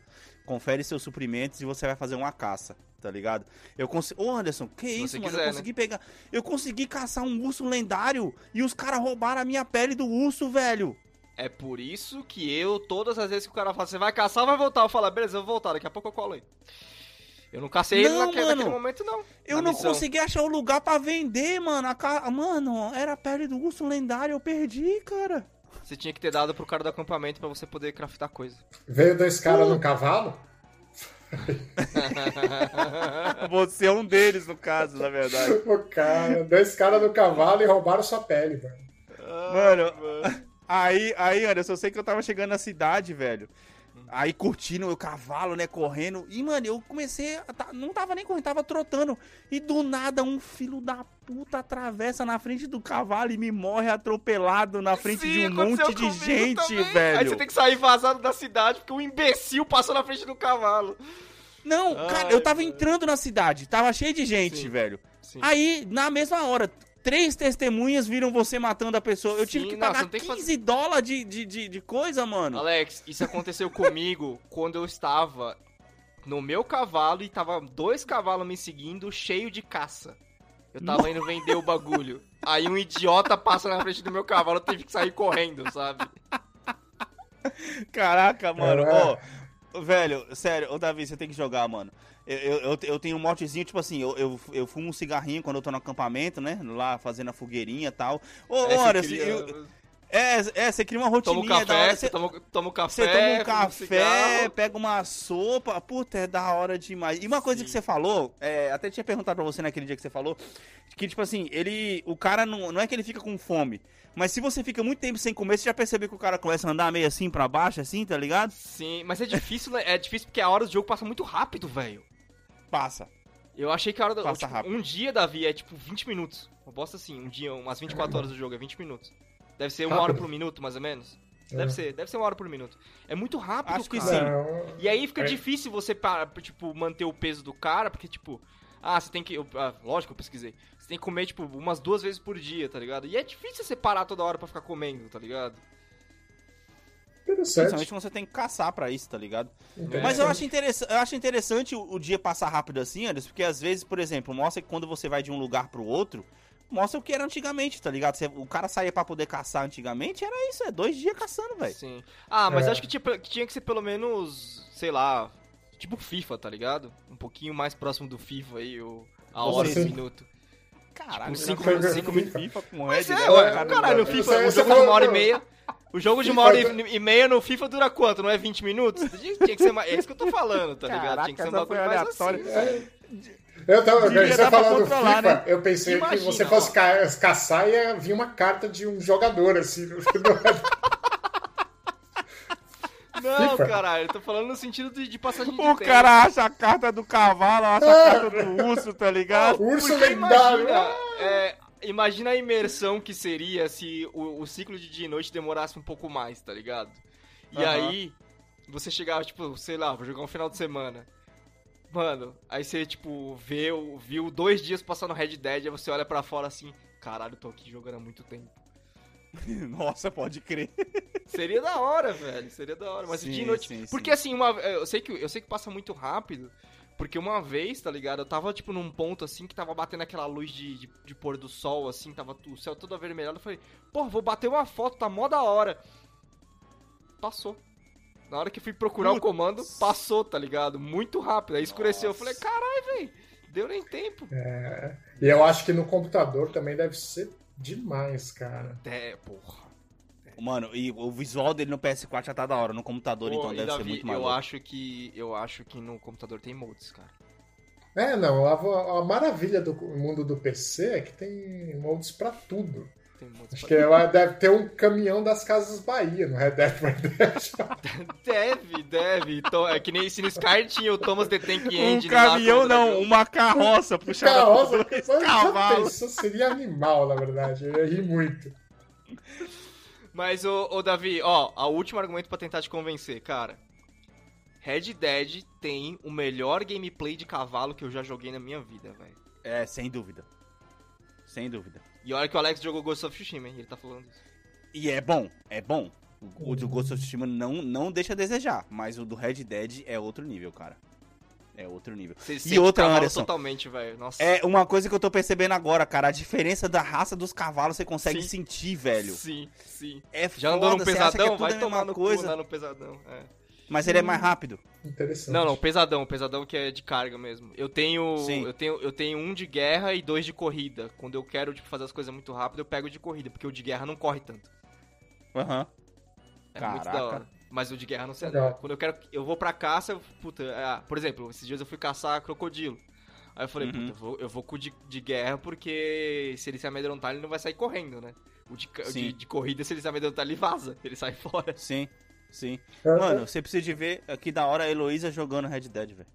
confere seus suprimentos e você vai fazer uma caça, tá ligado? Eu consigo. Ô, Anderson, que Se isso, mano? quiser, eu né? consegui pegar. Eu consegui caçar um urso lendário e os caras roubaram a minha pele do urso, velho. É por isso que eu, todas as vezes que o cara fala, você vai caçar ou vai voltar? Eu falo, "Ah, beleza, eu vou voltar, daqui a pouco eu colo aí. Eu não cacei ele Não, naquele, mano. naquele momento, não. Eu não missão. consegui achar o lugar pra vender, mano. A ca... Mano, era a pele do urso lendário, eu perdi, cara. Você tinha que ter dado pro cara do acampamento pra você poder craftar coisa. Veio dois caras num cavalo, [laughs] Você é um deles, no caso, na verdade. O cara, dois caras no cavalo e roubaram sua pele, mano. Mano, [laughs] aí, aí, Anderson, eu sei que eu tava chegando na cidade, velho. Aí curtindo o cavalo, né, correndo. E, mano, eu comecei. A tá- não tava nem correndo, tava trotando. E do nada, um filho da puta atravessa na frente do cavalo e me morre atropelado na frente Sim, de um monte de gente, também. velho. Aí você tem que sair vazado da cidade porque um imbecil passou na frente do cavalo. Não, Ai, cara, eu tava entrando na cidade, tava cheio de gente, Sim. velho. Sim. Aí, na mesma hora, três testemunhas viram você matando a pessoa. Eu tive Sim, que pagar não tem que 15 dólares de, de, de, de coisa, mano. Alex, isso aconteceu comigo [laughs] quando eu estava no meu cavalo e tava dois cavalos me seguindo, cheio de caça. Eu tava indo vender o bagulho. Aí um idiota passa na frente do meu cavalo, eu tive que sair correndo, sabe? Caraca, mano. É. Velho, sério, ô Davi, você tem que jogar, mano. Eu, eu, eu, tenho um motezinho, tipo assim, eu, eu, eu fumo um cigarrinho quando eu tô no acampamento, né? Lá fazendo a fogueirinha e tal. Ô, você olha, é, é, você cria uma Toma um da café, hora. você toma, toma um café, você toma um café, cigarro. pega uma sopa. Puta, é da hora demais. E uma coisa Sim. que você falou, é, até tinha perguntado pra você naquele dia que você falou, que, tipo assim, ele. O cara não, não é que ele fica com fome. Mas se você fica muito tempo sem comer, você já percebeu que o cara começa a andar meio assim pra baixo, assim, tá ligado? Sim, mas é difícil, né? É difícil porque a hora do jogo passa muito rápido, velho. Passa. Eu achei que a hora do. Passa tipo, rápido. Um dia, Davi, é tipo 20 minutos. Eu bosta assim, um dia, umas 24 horas do jogo, é 20 minutos. Deve ser uma hora por minuto, mais ou menos. É. Deve ser, deve ser uma hora por minuto. É muito rápido, Acho que sim. Não, E aí fica É. difícil você, pa- tipo, manter o peso do cara, porque, tipo, ah, você tem que. eu- ah, lógico, eu pesquisei. Você tem que comer, tipo, umas duas vezes por dia, tá ligado? E é difícil você parar toda hora pra ficar comendo, tá ligado? Interessante. Principalmente você tem que caçar pra isso, tá ligado? Mas eu acho, interessa eu acho interessante o, o dia passar rápido assim, Anderson, porque às vezes, por exemplo, mostra que quando você vai de um lugar pro outro, mostra o que era antigamente, tá ligado? Você- o cara saía pra poder caçar antigamente, era isso, é dois dias caçando, velho. Sim. Ah, mas É. acho que tinha, que tinha que ser pelo menos, sei lá, tipo FIFA, tá ligado? Um pouquinho mais próximo do FIFA aí, o, a hora e o sim. minutos. Caralho, Tipo, cinco cinco, minutos, cinco FIFA. com Mas Red, é, né, caralho, Você- FIFA, você o uma hora e meia. O jogo de uma hora e e meia no FIFA dura quanto? Não é 20 minutos? [laughs] Tinha que ser mais. É isso que eu tô falando, tá ligado? Caraca, Tinha que ser um bagulho foi mais aleatória. assim. Eu tava, Devia você dar pra falando do controlar, FIFA, né? eu pensei que Imagina, você ó. fosse ca caçar e ia vir uma carta de um jogador, assim. [laughs] Não, FIFA. caralho, eu tô falando no sentido de, de passagem de O tempo. cara acha a carta do cavalo, acha a carta do urso, tá ligado? Urso Porque lendário. É, imagina a imersão que seria se o, o ciclo de dia e noite demorasse um pouco mais, tá ligado? E Aham. aí, você chegava, tipo, sei lá, vou jogar um final de semana. Mano, aí você, tipo, vê, viu dois dias passando Red Dead, aí você olha pra fora assim, caralho, tô aqui jogando há muito tempo. [laughs] Nossa, pode crer. Seria da hora, velho. Seria da hora. Mas Sim, de noite. sim, porque sim. assim, uma, eu sei que eu sei que passa muito rápido. Porque uma vez, tá ligado? Eu tava, tipo, num ponto assim que tava batendo aquela luz de, de, de pôr do sol, assim, tava o céu todo avermelhado. Eu falei, pô, vou bater uma foto, tá mó da hora. Passou. Na hora que fui procurar o Putz. comando, passou, tá ligado? Muito rápido. Aí escureceu. Eu Nossa. falei, caralho, velho. Deu nem tempo. É, e eu acho que no computador também deve ser demais, cara. É, porra. Mano, e o visual dele no PS4 já tá da hora, no computador Pô, então deve ser Davi, muito mais eu acho que eu acho que no computador tem mods, cara. É, não, a, a maravilha do mundo do PC é que tem mods pra tudo. Acho pra que ela deve ter um caminhão das Casas Bahia no Red Dead Redemption. [laughs] Deve, deve. Então, é que nem se no Sky tinha o Thomas the Tank Um Engine lá caminhão não, dragão. uma carroça puxada Carroça, por dois cavalos. Seria animal, na verdade. Eu ia rir muito. Mas, ô, ô Davi, ó, o último argumento pra tentar te convencer, cara. Red Dead tem o melhor gameplay de cavalo que eu já joguei na minha vida, velho. É, sem dúvida. Sem dúvida. E olha que o Alex jogou Ghost of Tsushima, hein? Ele tá falando isso. E é bom, é bom. O, o do Ghost of Tsushima não, não deixa a desejar, mas o do Red Dead é outro nível, cara. É outro nível. Você E outra, Anderson? totalmente, velho. Nossa. É uma coisa que eu tô percebendo agora, cara. A diferença da raça dos cavalos você consegue Sim. sentir, velho. Sim, sim. É Já andou no é pesadão? a Vai tomar no coisa, cu no pesadão. É. mas ele é mais rápido. Interessante. Não, não, pesadão, pesadão que é de carga mesmo. Eu tenho, Sim. eu tenho, eu tenho um de guerra e dois de corrida. Quando eu quero tipo fazer as coisas muito rápido, eu pego o de corrida, porque o de guerra não corre tanto. Aham. É muito Caraca. Mas o de guerra não sei. Legal. Quando eu quero. Eu vou pra caça, eu, puta, ah, por exemplo, esses dias eu fui caçar crocodilo. Aí eu falei, Uhum. puta, eu vou, eu vou com o de, de guerra porque se ele se amedrontar, ele não vai sair correndo, né? O de, de, de corrida, se ele se amedrontar, ele vaza. Ele sai [laughs] fora. Sim, sim. Mano, você precisa de ver aqui da hora a Heloísa jogando Red Dead, velho.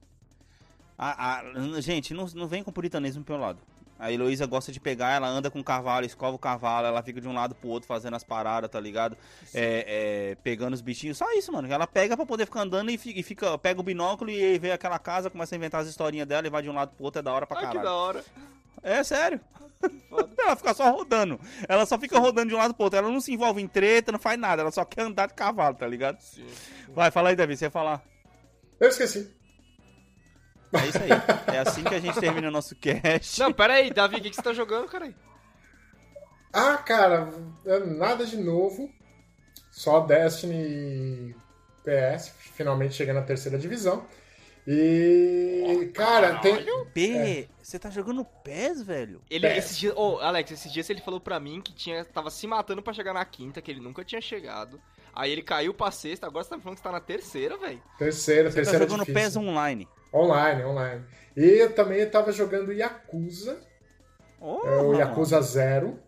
A- a- gente, não, não vem com puritanismo pelo lado. A Heloísa gosta de pegar, ela anda com o cavalo, escova o cavalo, ela fica de um lado pro outro fazendo as paradas, tá ligado? É, é, pegando os bichinhos, só isso, mano. Ela pega pra poder ficar andando e fica, e fica- pega o binóculo e vê aquela casa, começa a inventar as historinhas dela e vai de um lado pro outro, é da hora pra Ai, que da hora. É sério. Foda. [laughs] Ela fica só rodando. Ela só fica rodando de um lado pro outro. Ela não se envolve em treta, não faz nada. Ela só quer andar de cavalo, tá ligado? Sim. Vai, fala aí, Davi, você ia falar. Eu esqueci. É isso aí. É assim que a gente termina o nosso cast. Não, pera aí, Davi, o que, que você tá jogando, cara? aí? Ah, cara, é nada de novo. Só Destiny PS, finalmente chegando na terceira divisão. E, cara, tem. P, você tá jogando PES, velho? Ele, Péssimo. esses dias, ô, Alex, esses dias ele falou pra mim que tinha, tava se matando pra chegar na quinta, que ele nunca tinha chegado. Aí ele caiu pra sexta, agora você tá me falando que você tá na terceira, velho. Terceira, Você tá terceira jogando difícil. PES online. Online, online. E eu também tava jogando Yakuza, Oh, é o Yakuza Zero.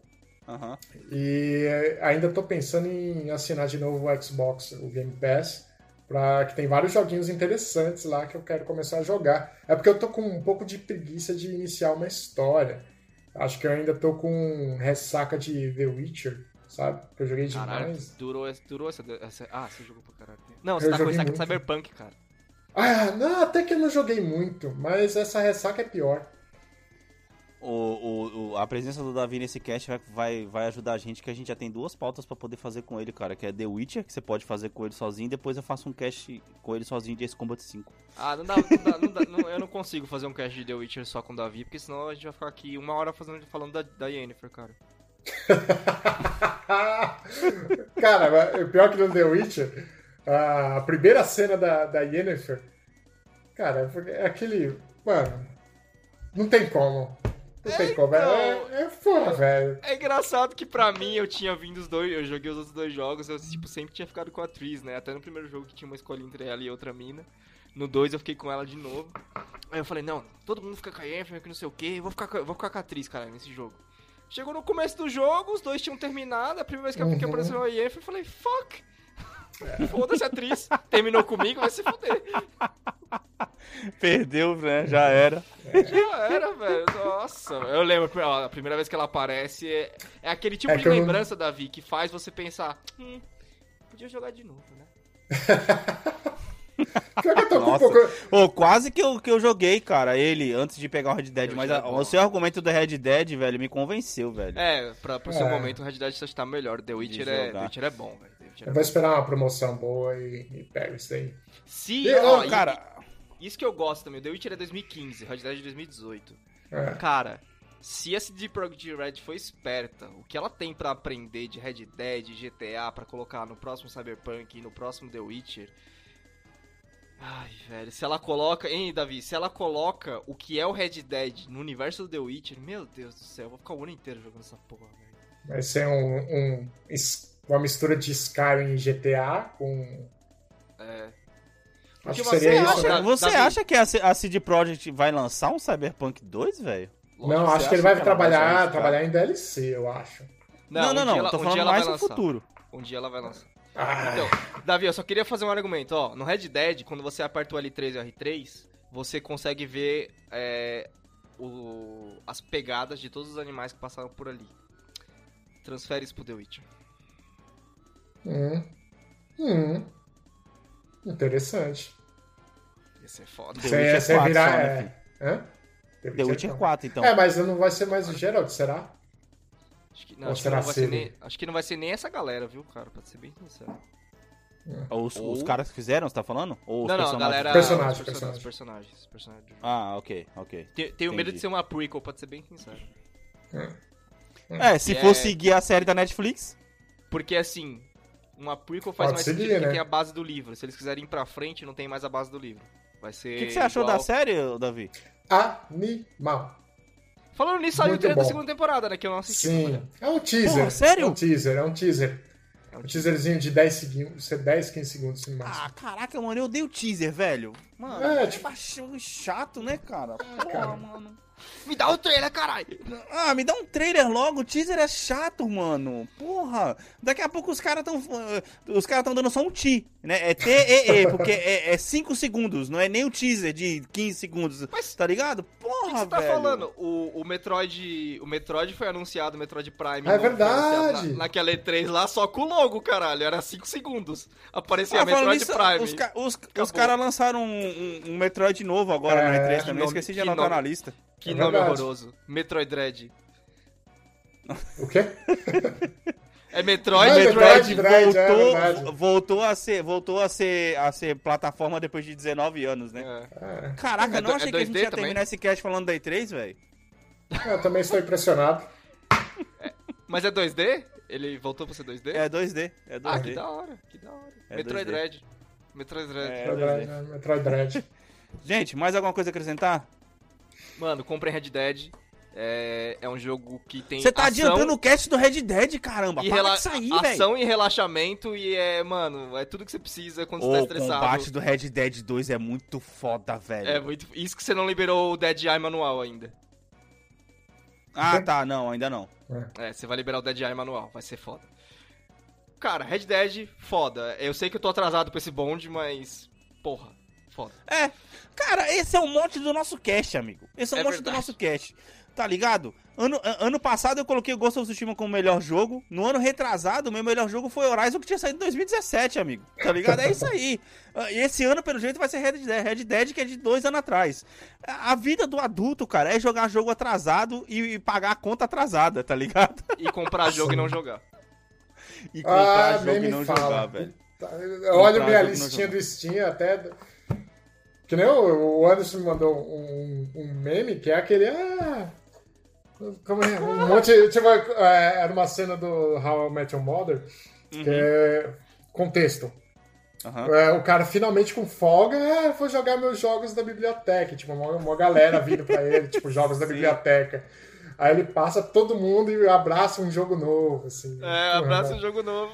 Aham. E ainda tô pensando em assinar de novo o Xbox, o Game Pass, pra, que tem vários joguinhos interessantes lá que eu quero começar a jogar. É porque eu tô com um pouco de preguiça de iniciar uma história. Acho que eu ainda tô com ressaca de The Witcher, sabe? Que eu joguei Caralho, demais. durou, durou essa, essa- Ah, você jogou pra caralho. Não, Eu você tá com ressaca de. Cyberpunk, cara. Ah, não, até que eu não joguei muito, mas essa ressaca é pior. O, o, o- a presença do Davi nesse cast vai, vai, vai ajudar a gente, que a gente já tem duas pautas pra poder fazer com ele, cara. Que é The Witcher, que você pode fazer com ele sozinho, e depois eu faço um cast com ele sozinho de Ace Combat 5. Ah, não dá, não dá, não dá- não- eu não consigo fazer um cast de The Witcher só com o Davi, porque senão a gente vai ficar aqui uma hora fazendo, falando da, da Yennefer, cara. [laughs] Cara, o pior que no The Witcher, a primeira cena da, da Yennefer, cara, é aquele. Mano, não tem como. Não tem como. então. É, é foda, velho. É engraçado que pra mim eu tinha vindo os dois, eu joguei os outros dois jogos, eu tipo, sempre tinha ficado com a atriz, né? Até no primeiro jogo que tinha uma escolha entre ela e outra mina. No 2 eu fiquei com ela de novo. Aí eu falei, não, todo mundo fica com a Yennefer, que não sei o que, eu vou ficar, vou ficar com a atriz, cara, nesse jogo. Chegou no começo do jogo, os dois tinham terminado, a primeira vez que, eu- que Uhum. apareceu a Yennefer, eu falei, fuck! Foda-se a atriz, terminou comigo, vai se fuder. Perdeu, né? Já era. Já era, velho. Nossa, eu lembro, ó, a primeira vez que ela aparece é, é aquele tipo É de que eu lembrança, Davi, que faz você pensar, hum, podia jogar de novo, né? [laughs] Pior que eu tô com um Nossa. pouco. Quase que eu, que eu joguei, cara, ele, antes de pegar o Red Dead. Eu Mas a- o seu argumento do Red Dead, velho, me convenceu, velho. É, pra, pro seu É. momento o Red Dead tá melhor. The Witcher, é, jogar. The Witcher é bom, velho. Eu vou esperar uma promoção boa e, e pego isso daí. Se, E, ó, Ô, e- cara, isso que eu gosto também, o The Witcher é 2015, Red Dead é 2018. É. Cara, se a CD Projekt Red for esperta, o que ela tem pra aprender de Red Dead, GTA, pra colocar no próximo Cyberpunk e no próximo The Witcher... Ai, velho, se ela coloca... Hein, Davi? Se ela coloca o que é o Red Dead no universo do The Witcher, meu Deus do céu, eu vou ficar o ano inteiro jogando essa porra, velho. Vai ser um, um- uma mistura de Skyrim e GTA com. É... Acho que você seria acha- isso, Você, né? Davi- você acha que a, CD Projekt vai lançar um Cyberpunk 2, velho? Não, acho que ele vai que ela vai trabalhar, trabalhar em DLC, eu acho. Não, não, um não. dia ela- tô um falando mais vai no futuro. Um dia ela vai lançar. Ah, Então, Davi, eu só queria fazer um argumento, ó. No Red Dead, quando você aperta o L3 e o R3, você consegue ver é, o- as pegadas de todos os animais que passaram por ali. Transfere isso pro The Witcher. Hum, hum. Interessante. Ia ser foda. The Você Witcher você 4 virar. só, né, é... Hã? The Witcher não. 4, então. É, mas não vai ser mais o Geralt, será? Acho que, não, Ou acho, que será não vai ser nem, acho que não vai ser nem essa galera, viu, cara? Pra ser bem sincero. Os, Ou- os caras que fizeram, você tá falando? Ou os não, não, a personagens? galera. Personagem, os personagens, personagens, personagens. Ah, ok, ok. Te- Tenho medo de ser uma prequel, pra ser bem sincero. É, se Que for é- seguir a série da Netflix, Porque assim, uma prequel faz Pode mais seguir, sentido que né? tem a base do livro. Se eles quiserem ir pra frente, não tem mais a base do livro. Vai ser. o que, que você achou igual- da série, Davi? Animal. Falando nisso, saiu o trailer da segunda temporada, né? Que eu não assisti. Sim. É um teaser. Porra, sério? É um teaser, é um teaser. É um Um teaser. teaserzinho de 10 segundos, 10, 15 segundos no máximo. Ah, caraca, mano, eu dei o teaser, velho. Mano, É, é, tipo- tipo... chato, né, cara? Porra, cara. mano. Me dá o trailer, caralho! Ah, me dá um trailer logo, o teaser é chato, mano. Porra. Daqui a pouco os caras tão. Os caras tão dando só um ti, né? É T-E-E, porque é 5 segundos, não é nem o teaser de 15 segundos. Mas- tá ligado? O que Porra, que você tá velho. falando? O, o Metroid. O Metroid foi anunciado, o Metroid Prime. É verdade. anunciado Na, naquela E3 lá, só com o logo, caralho. Era 5 segundos. Aparecia Ah, Metroid nisso, Prime. os, ca- os, os caras lançaram um, um- um Metroid novo agora É, no E3 que também. nome- Esqueci de anotar nome. na lista. Que É nome verdade. horroroso. Metroid Dread. O quê? É Metroid, Não, Metroid. Metroid Dread, é voltou, verdade. voltou a ser, voltou a ser, a ser plataforma depois de 19 anos, né? É. É, Caraca, É não achei é que a gente 2D ia também? terminar esse cast falando da E3, velho. eu também estou impressionado. Mas é 2D? Ele voltou pra ser 2D? É 2D, é 2D. ah, que da hora, que da hora. É Metroid 2D. Dread. Metroid Dread. É, Metroid 2D. Dread, Metroid Dread. Gente, mais alguma coisa a acrescentar? Mano, comprem Red Dead. É, é um jogo que tem Você tá ação adiantando o cast do Red Dead, caramba. e Para aí, velho. ação e relaxamento e é, mano, é tudo que você precisa quando você tá O estressado. combate do Red Dead 2 é muito foda, velho. É muito. Isso que você não liberou o Dead Eye manual ainda. Ah, tá, não, ainda não. É, você vai liberar o Dead Eye manual, vai ser foda. Cara, Red Dead, foda. Eu sei que eu tô atrasado pra esse bonde, mas. Porra, foda. É, cara, esse é o mote do nosso cast, amigo. Esse é o É mote verdade. do nosso cast. Tá ligado? Ano, ano passado eu coloquei o Ghost of Tsushima como melhor jogo. No ano retrasado, o meu melhor jogo foi Horizon, que tinha saído em 2017, amigo. Tá ligado? É isso aí. [laughs] Ah, E esse ano, pelo jeito, vai ser Red Dead, Red Dead, que é de dois anos atrás. A vida do adulto, cara, é jogar jogo atrasado e pagar a conta atrasada, tá ligado? [laughs] E comprar jogo e não jogar. E comprar Ah, jogo e me não fala. jogar, velho. Comprar minha listinha do Steam até. Que nem o Anderson me mandou um, um meme que é aquele. Ah, como é? Um [laughs] monte. Tipo, é, era uma cena do How I Met Your Mother. Que Uhum. é. Contexto. Aham. É, o cara finalmente com folga, ah, vou jogar meus jogos da biblioteca. Tipo, uma, uma galera vindo pra ele, tipo, [laughs] jogos da Sim. biblioteca. Aí ele passa todo mundo e abraça um jogo novo, assim. É, abraça um jogo novo.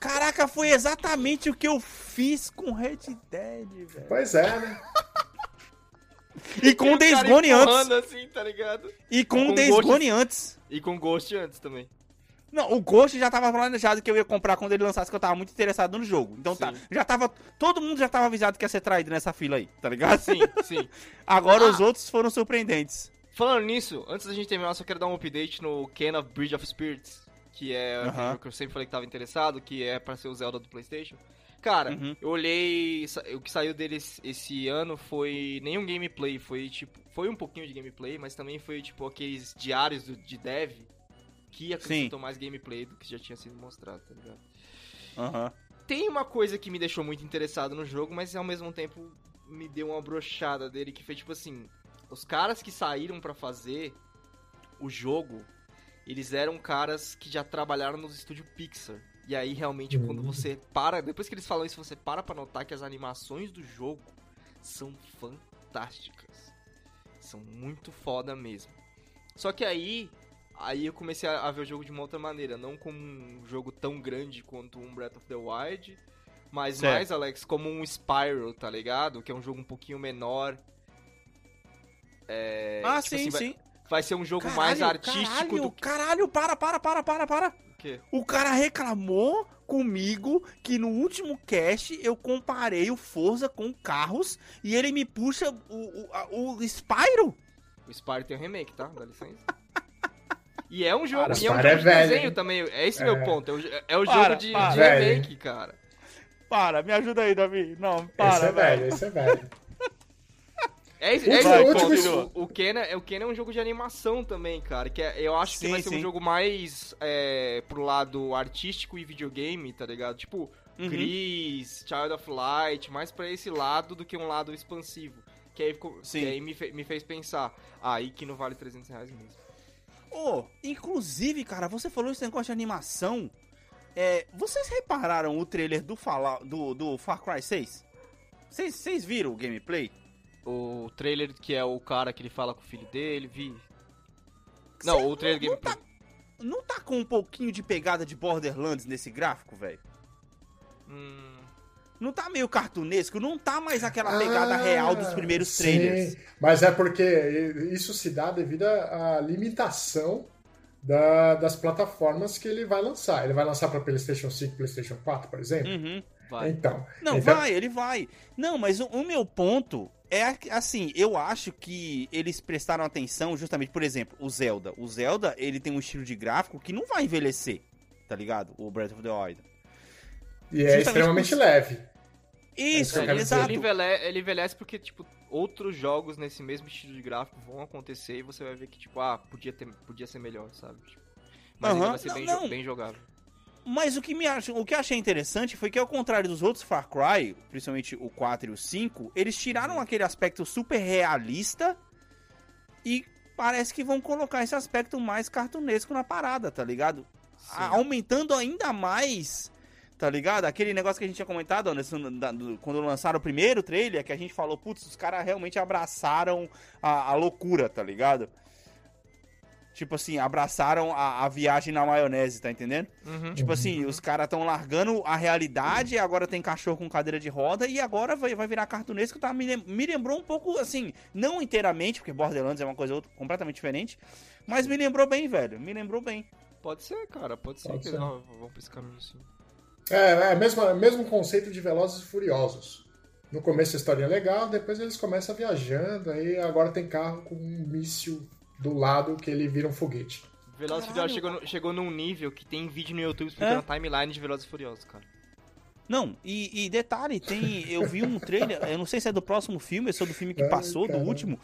Caraca, foi exatamente o que eu fiz com Red Dead, velho. Pois é, né? E com o Days Gone antes. assim, tá ligado? E com, Com Days Ghost- Gone antes. E com Ghost antes também. Não, o Ghost já tava planejado que eu ia comprar quando ele lançasse, que eu tava muito interessado no jogo. Então tá, Sim. já tava. Todo mundo já tava avisado que ia ser traído nessa fila aí, tá ligado? Sim, [laughs] sim. Agora Ah. os outros foram surpreendentes. Falando nisso, antes da gente terminar, eu só quero dar um update no Ken of Bridge of Spirits, que é jogo que eu sempre falei que tava interessado, que é pra ser o Zelda do Playstation. Cara, Uhum. eu olhei, o que saiu dele esse- ano foi nenhum gameplay, foi tipo, foi um pouquinho de gameplay, mas também foi tipo aqueles diários do- de dev que acrescentou mais gameplay do que já tinha sido mostrado, tá ligado? Tem uma coisa que me deixou muito interessado no jogo, mas ao mesmo tempo me deu uma brochada dele, que foi tipo assim, os caras que saíram pra fazer o jogo, eles eram caras que já trabalharam no estúdio Pixar. E aí realmente Uhum. quando você para, depois que eles falam isso, você para pra notar que as animações do jogo são fantásticas. São muito foda mesmo. Só que aí Aí eu comecei a, ver o jogo de uma outra maneira, não como um jogo tão grande quanto um Breath of the Wild, mas Certo. mais, Alex, como um Spyro, tá ligado? Que é um jogo um pouquinho menor. É, Ah, tipo sim, assim, sim. Vai, ser um jogo Caralho, mais artístico caralho, do Caralho, para, para, para, para, para. que. O cara reclamou comigo que no último cast eu comparei o Forza com carros e ele me puxa o, o, a- o Spyro. O Spyro tem um remake, tá? Dá licença. E é um jogo, Cara, e é um é de velho, desenho hein? também. É esse É. meu ponto. É o, é o Para, jogo de, para. de Velho, remake, cara. Para, me ajuda aí, Davi. Não, esse para, é velho, esse é velho. É, esse- é ponto. isso- O, o Ken é, o Ken é um jogo de animação também, cara. Que é- eu acho que Sim, vai ser sim. um jogo mais é, pro lado artístico e videogame, tá ligado? Tipo, Uhum. Chris, Child of Light, mais pra esse lado do que um lado expansivo. Que aí, ficou, que aí me, fe- me fez pensar, ah, aí que não vale 300 reais mesmo. Ô, inclusive, cara, você falou esse negócio de animação. É, vocês repararam o trailer do, Fallout, do, do Far Cry 6? Vocês, vocês viram o gameplay? O trailer que é o cara que ele fala com o filho dele, vi. Não, Cê o trailer não gameplay. não tá com um pouquinho de pegada de Borderlands nesse gráfico, velho? Hum, Não tá meio cartunesco? Não tá mais aquela pegada Ah, real dos primeiros sim. trailers. Mas é porque isso se dá devido à limitação da- das plataformas que ele vai lançar. Ele vai lançar para PlayStation 5, PlayStation 4, por exemplo. Uhum. vai. Então, Não, então- vai, ele vai. Não, mas o, o meu ponto é assim, eu acho que eles prestaram atenção justamente, por exemplo, o Zelda. O Zelda, ele tem um estilo de gráfico que não vai envelhecer, tá ligado? O Breath of the Wild. E é Justamente extremamente por- leve. Isso, exato. Ele, envelhece, ele envelhece porque, tipo, outros jogos nesse mesmo estilo de gráfico vão acontecer e você vai ver que, tipo, ah, podia, ter, podia ser melhor, sabe? Tipo, mas ele vai ser Não, bem, não. bem jogável. Mas o que, me ach... o que achei interessante foi que, ao contrário dos outros Far Cry, principalmente o 4 e o 5, eles tiraram aquele aspecto super realista e parece que vão colocar esse aspecto mais cartunesco na parada, tá ligado? A- aumentando ainda mais, tá ligado? Aquele negócio que a gente tinha comentado, Anderson, da- do- quando lançaram o primeiro trailer, que a gente falou, putz, os caras realmente abraçaram a, a loucura, tá ligado? Tipo assim, abraçaram a, a viagem na maionese, tá entendendo? Uhum. Tipo assim, os caras estão largando a realidade, agora tem cachorro com cadeira de roda, e agora vai, vai virar cartunesco, tá? Me, me lembrou um pouco, assim, não inteiramente, porque Borderlands é uma coisa outra, completamente diferente, mas me lembrou bem, velho, me lembrou bem. Pode ser, cara, pode ser Pode que ser. eles vão vão pra esse caminho sim. É, é mesmo, mesmo conceito de Velozes e Furiosos. No começo a história é legal, depois eles começam viajando, aí agora tem carro com um míssil do lado que ele vira um foguete. Velozes e. Furiosos chegou, no- chegou num nível que tem vídeo no YouTube explicando É? a timeline de Velozes e Furiosos, cara. Não, e, e detalhe, tem. Eu vi um trailer, eu não sei se é do próximo filme, se é do filme que Ai, passou, do último,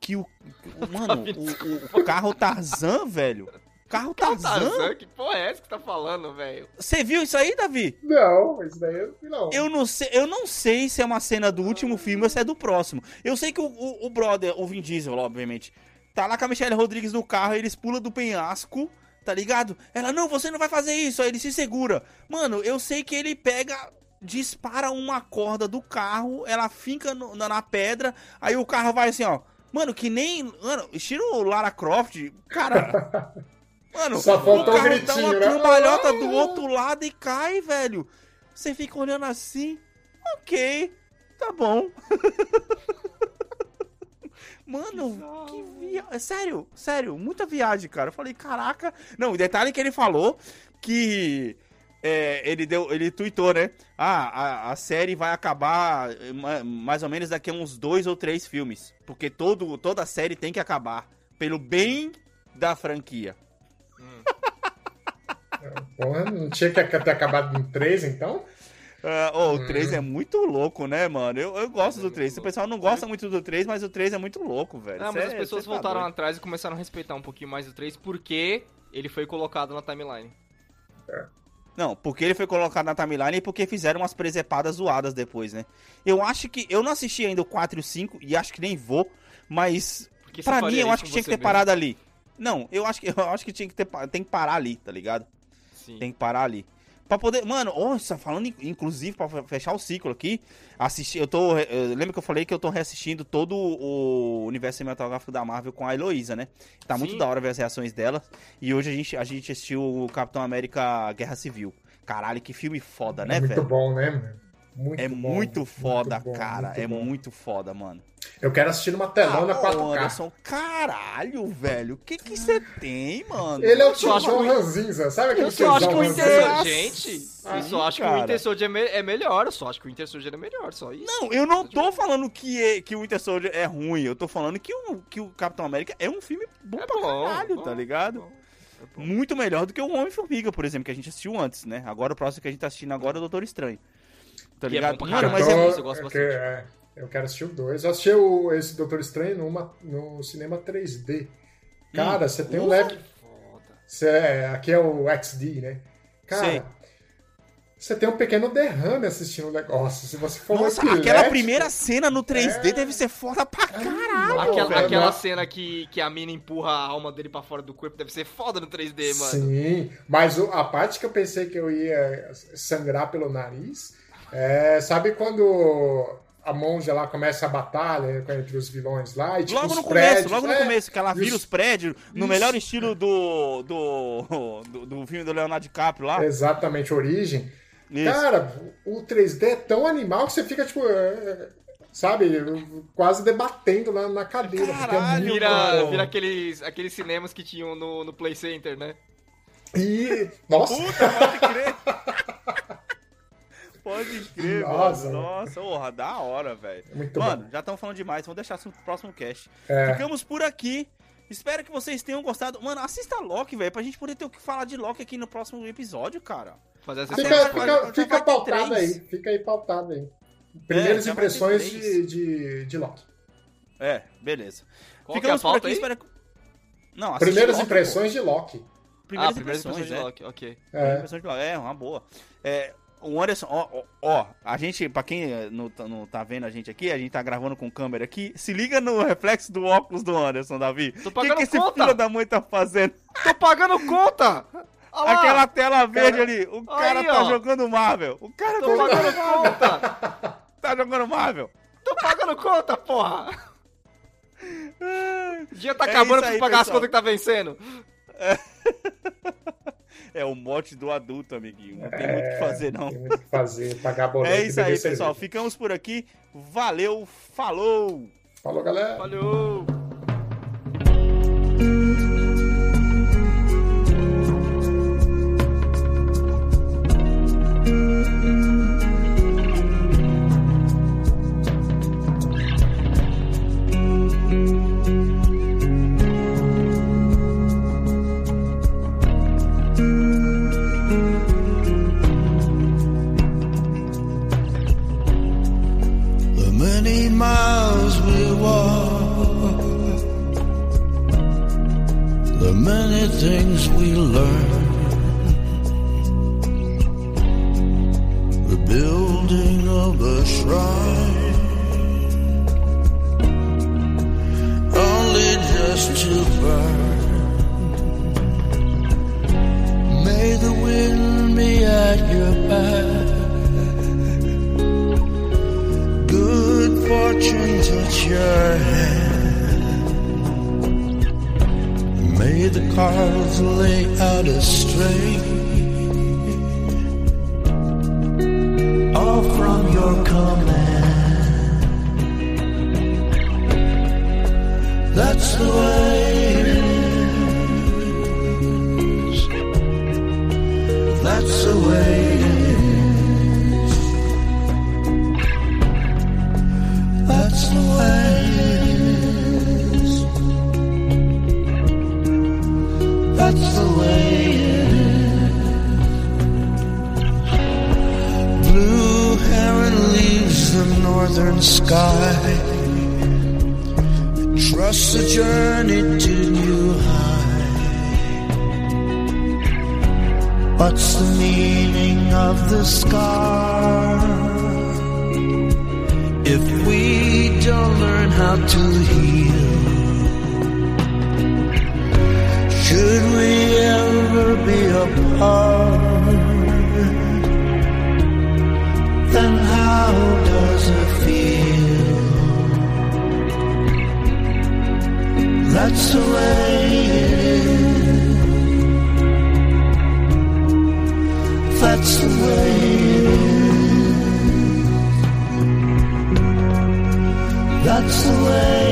que o. o- mano, [laughs] o, o carro Tarzan, velho. Carro Tarzan? Tarzan, que porra é essa que tá falando, velho? Você viu isso aí, Davi? Não, isso daí eu não. Eu não, sei, eu não sei se é uma cena do último filme ou se é do próximo. Eu sei que o, o, o brother, o Vin Diesel, obviamente, tá lá com a Michelle Rodrigues no carro, eles pulam do penhasco, tá ligado? Ela, não, você não vai fazer isso, aí ele se segura. Mano, eu sei que ele pega, dispara uma corda do carro, ela fica no- na, na pedra, aí o carro vai assim, ó. Mano, que nem. Mano, estilo Lara Croft, cara. [laughs] Mano, Só o carro dá gritinho, uma né? cambalhota do outro lado e cai, velho. Você fica olhando assim, ok, tá bom. [laughs] Mano, que viagem. Sério, sério, muita viagem, cara. Eu falei, caraca. Não, o detalhe que ele falou que. é, ele deu, ele tweetou, né? Ah, a, a série vai acabar eh, ma- mais ou menos daqui a uns dois ou três filmes. Porque todo, toda a série tem que acabar. Pelo bem da franquia. [laughs] Porra, não tinha que ter acabado em três, então? Ah, oh, o Hum. 3 é muito louco, né, mano? Eu, eu gosto É do muito 3. O pessoal não gosta muito do 3, mas o 3 é muito louco, velho. Ah, mas as é- pessoas tá voltaram doido. atrás e começaram a respeitar um pouquinho mais o 3 porque ele foi colocado na timeline. Não, porque ele foi colocado na timeline e porque fizeram umas presepadas zoadas depois, né? Eu acho que. Eu não assisti ainda o 4 e o 5 e acho que nem vou, mas. Porque você Pra mim, eu acho que tinha que ter mesmo? parado ali. Não, eu acho que, [laughs] eu acho que tinha que ter, tem que parar ali, tá ligado? Sim. Tem que parar ali. Pra poder. Mano, nossa, falando in- inclusive, pra fe- fechar o ciclo aqui, assistir. Eu tô. eu- lembra que eu falei que eu tô reassistindo todo o universo cinematográfico da Marvel com a Heloísa, né? Tá muito Sim. da hora ver as reações dela. E hoje a gente, a gente assistiu o Capitão América Guerra Civil. Caralho, que filme foda, né, muito velho? bom, né, mano? Muito É bom, muito foda, bom, cara. muito é bom. muito foda, mano. Eu quero assistir numa telona Ah, 4K. ô, Anderson, caralho, velho. O que que você tem, mano? Ele é o Eu só acho tiozão que o- ranzinza, sabe aquele Eu só acho que o Inter ranzinza? Gente, eu só acho que o cara. Winter Soldier é, me- é melhor. Eu só acho que o Winter Soldier é melhor, só isso. Não, eu não tô falando que, é, que o Winter Soldier é ruim. Eu tô falando que o, que o Capitão América é um filme bom É pra bom, caralho, bom, tá ligado? bom, é bom. Muito melhor do que o Homem-Formiga, por exemplo, que a gente assistiu antes, né? Agora o próximo que a gente tá assistindo agora é o Doutor Estranho. Tá Que é ligado? bom pra Mano, caralho. mas é Tô- muito- eu gosto que- bastante. é, eu quero assistir o 2. Eu assisti o, esse Doutor Estranho numa, no cinema 3D. Cara, você tem um leve. Você é- aqui é o XD, né? Cara, Sei. você tem um pequeno derrame assistindo o negócio. Se você for Nossa, epilético- aquela primeira cena no 3D É. deve ser foda pra caralho. Aquela, velho, aquela não- cena que, que a mina empurra a alma dele pra fora do corpo deve ser foda no 3D, mano. Sim, mas o- a parte que eu pensei que eu ia sangrar pelo nariz é. Sabe quando a monja lá começa a batalha entre os vilões lá. E, tipo, Logo no começo, prédios, logo no é, começo, que ela vira os- os prédios no Isso. melhor estilo do, do, do, do filme do Leonardo DiCaprio lá. Exatamente, Origem. Isso. Cara, o 3D é tão animal que você fica, tipo, é, sabe, quase debatendo na, na cadeira. é Caralho, muito Vira, bom. vira aqueles, aqueles cinemas que tinham no, no Play Center, né? E. Nossa! Puta, pode crer. [laughs] pode crer, Nossa. mano. Nossa, porra, da hora, velho. Muito Mano, bom. já estamos falando demais, vamos deixar isso pro próximo cast. É. Ficamos por aqui. Espero que vocês tenham gostado. Mano, assista Loki, velho, pra gente poder ter o que falar de Loki aqui no próximo episódio, cara. Fazer essa Fica, fica, fica pautado três. aí. Fica aí pautado aí. Primeiras É, vai ter impressões de, de, de Loki. É, beleza. Qual que é a Ficamos por aqui, aí? espero que... Não, Primeiras Loki, impressões de Loki. pô. Ah, Primeiras primeiras impressões, impressões de é. Loki, ok. É. Impressões de Loki. É, uma boa. É, o Anderson, ó, ó, ó, a gente, pra quem não, tá- não tá vendo a gente aqui, a gente tá gravando com câmera aqui, se liga no reflexo do óculos do Anderson, Davi. Tô O que, pagando que esse conta. filho da mãe tá fazendo? Tô pagando conta! [laughs] Aquela tela verde ali, o cara Aí, tá ó. jogando Marvel. O cara Tô tá jogando, pagando conta! [laughs] tá jogando Marvel. Tô pagando conta, porra! [laughs] O dia tá É acabando, isso aí, preciso pagar as pessoal. contas que tá vencendo. É [laughs] o mote do adulto, amiguinho. Não tem muito o que fazer, não. Tem muito o que fazer, pagar boleto É isso aí, pessoal. cerveja. Ficamos por aqui. Valeu, falou! Falou, galera. Valeu! Should we ever be apart? Then how does it feel? That's the way it is. That's the way it is. That's the way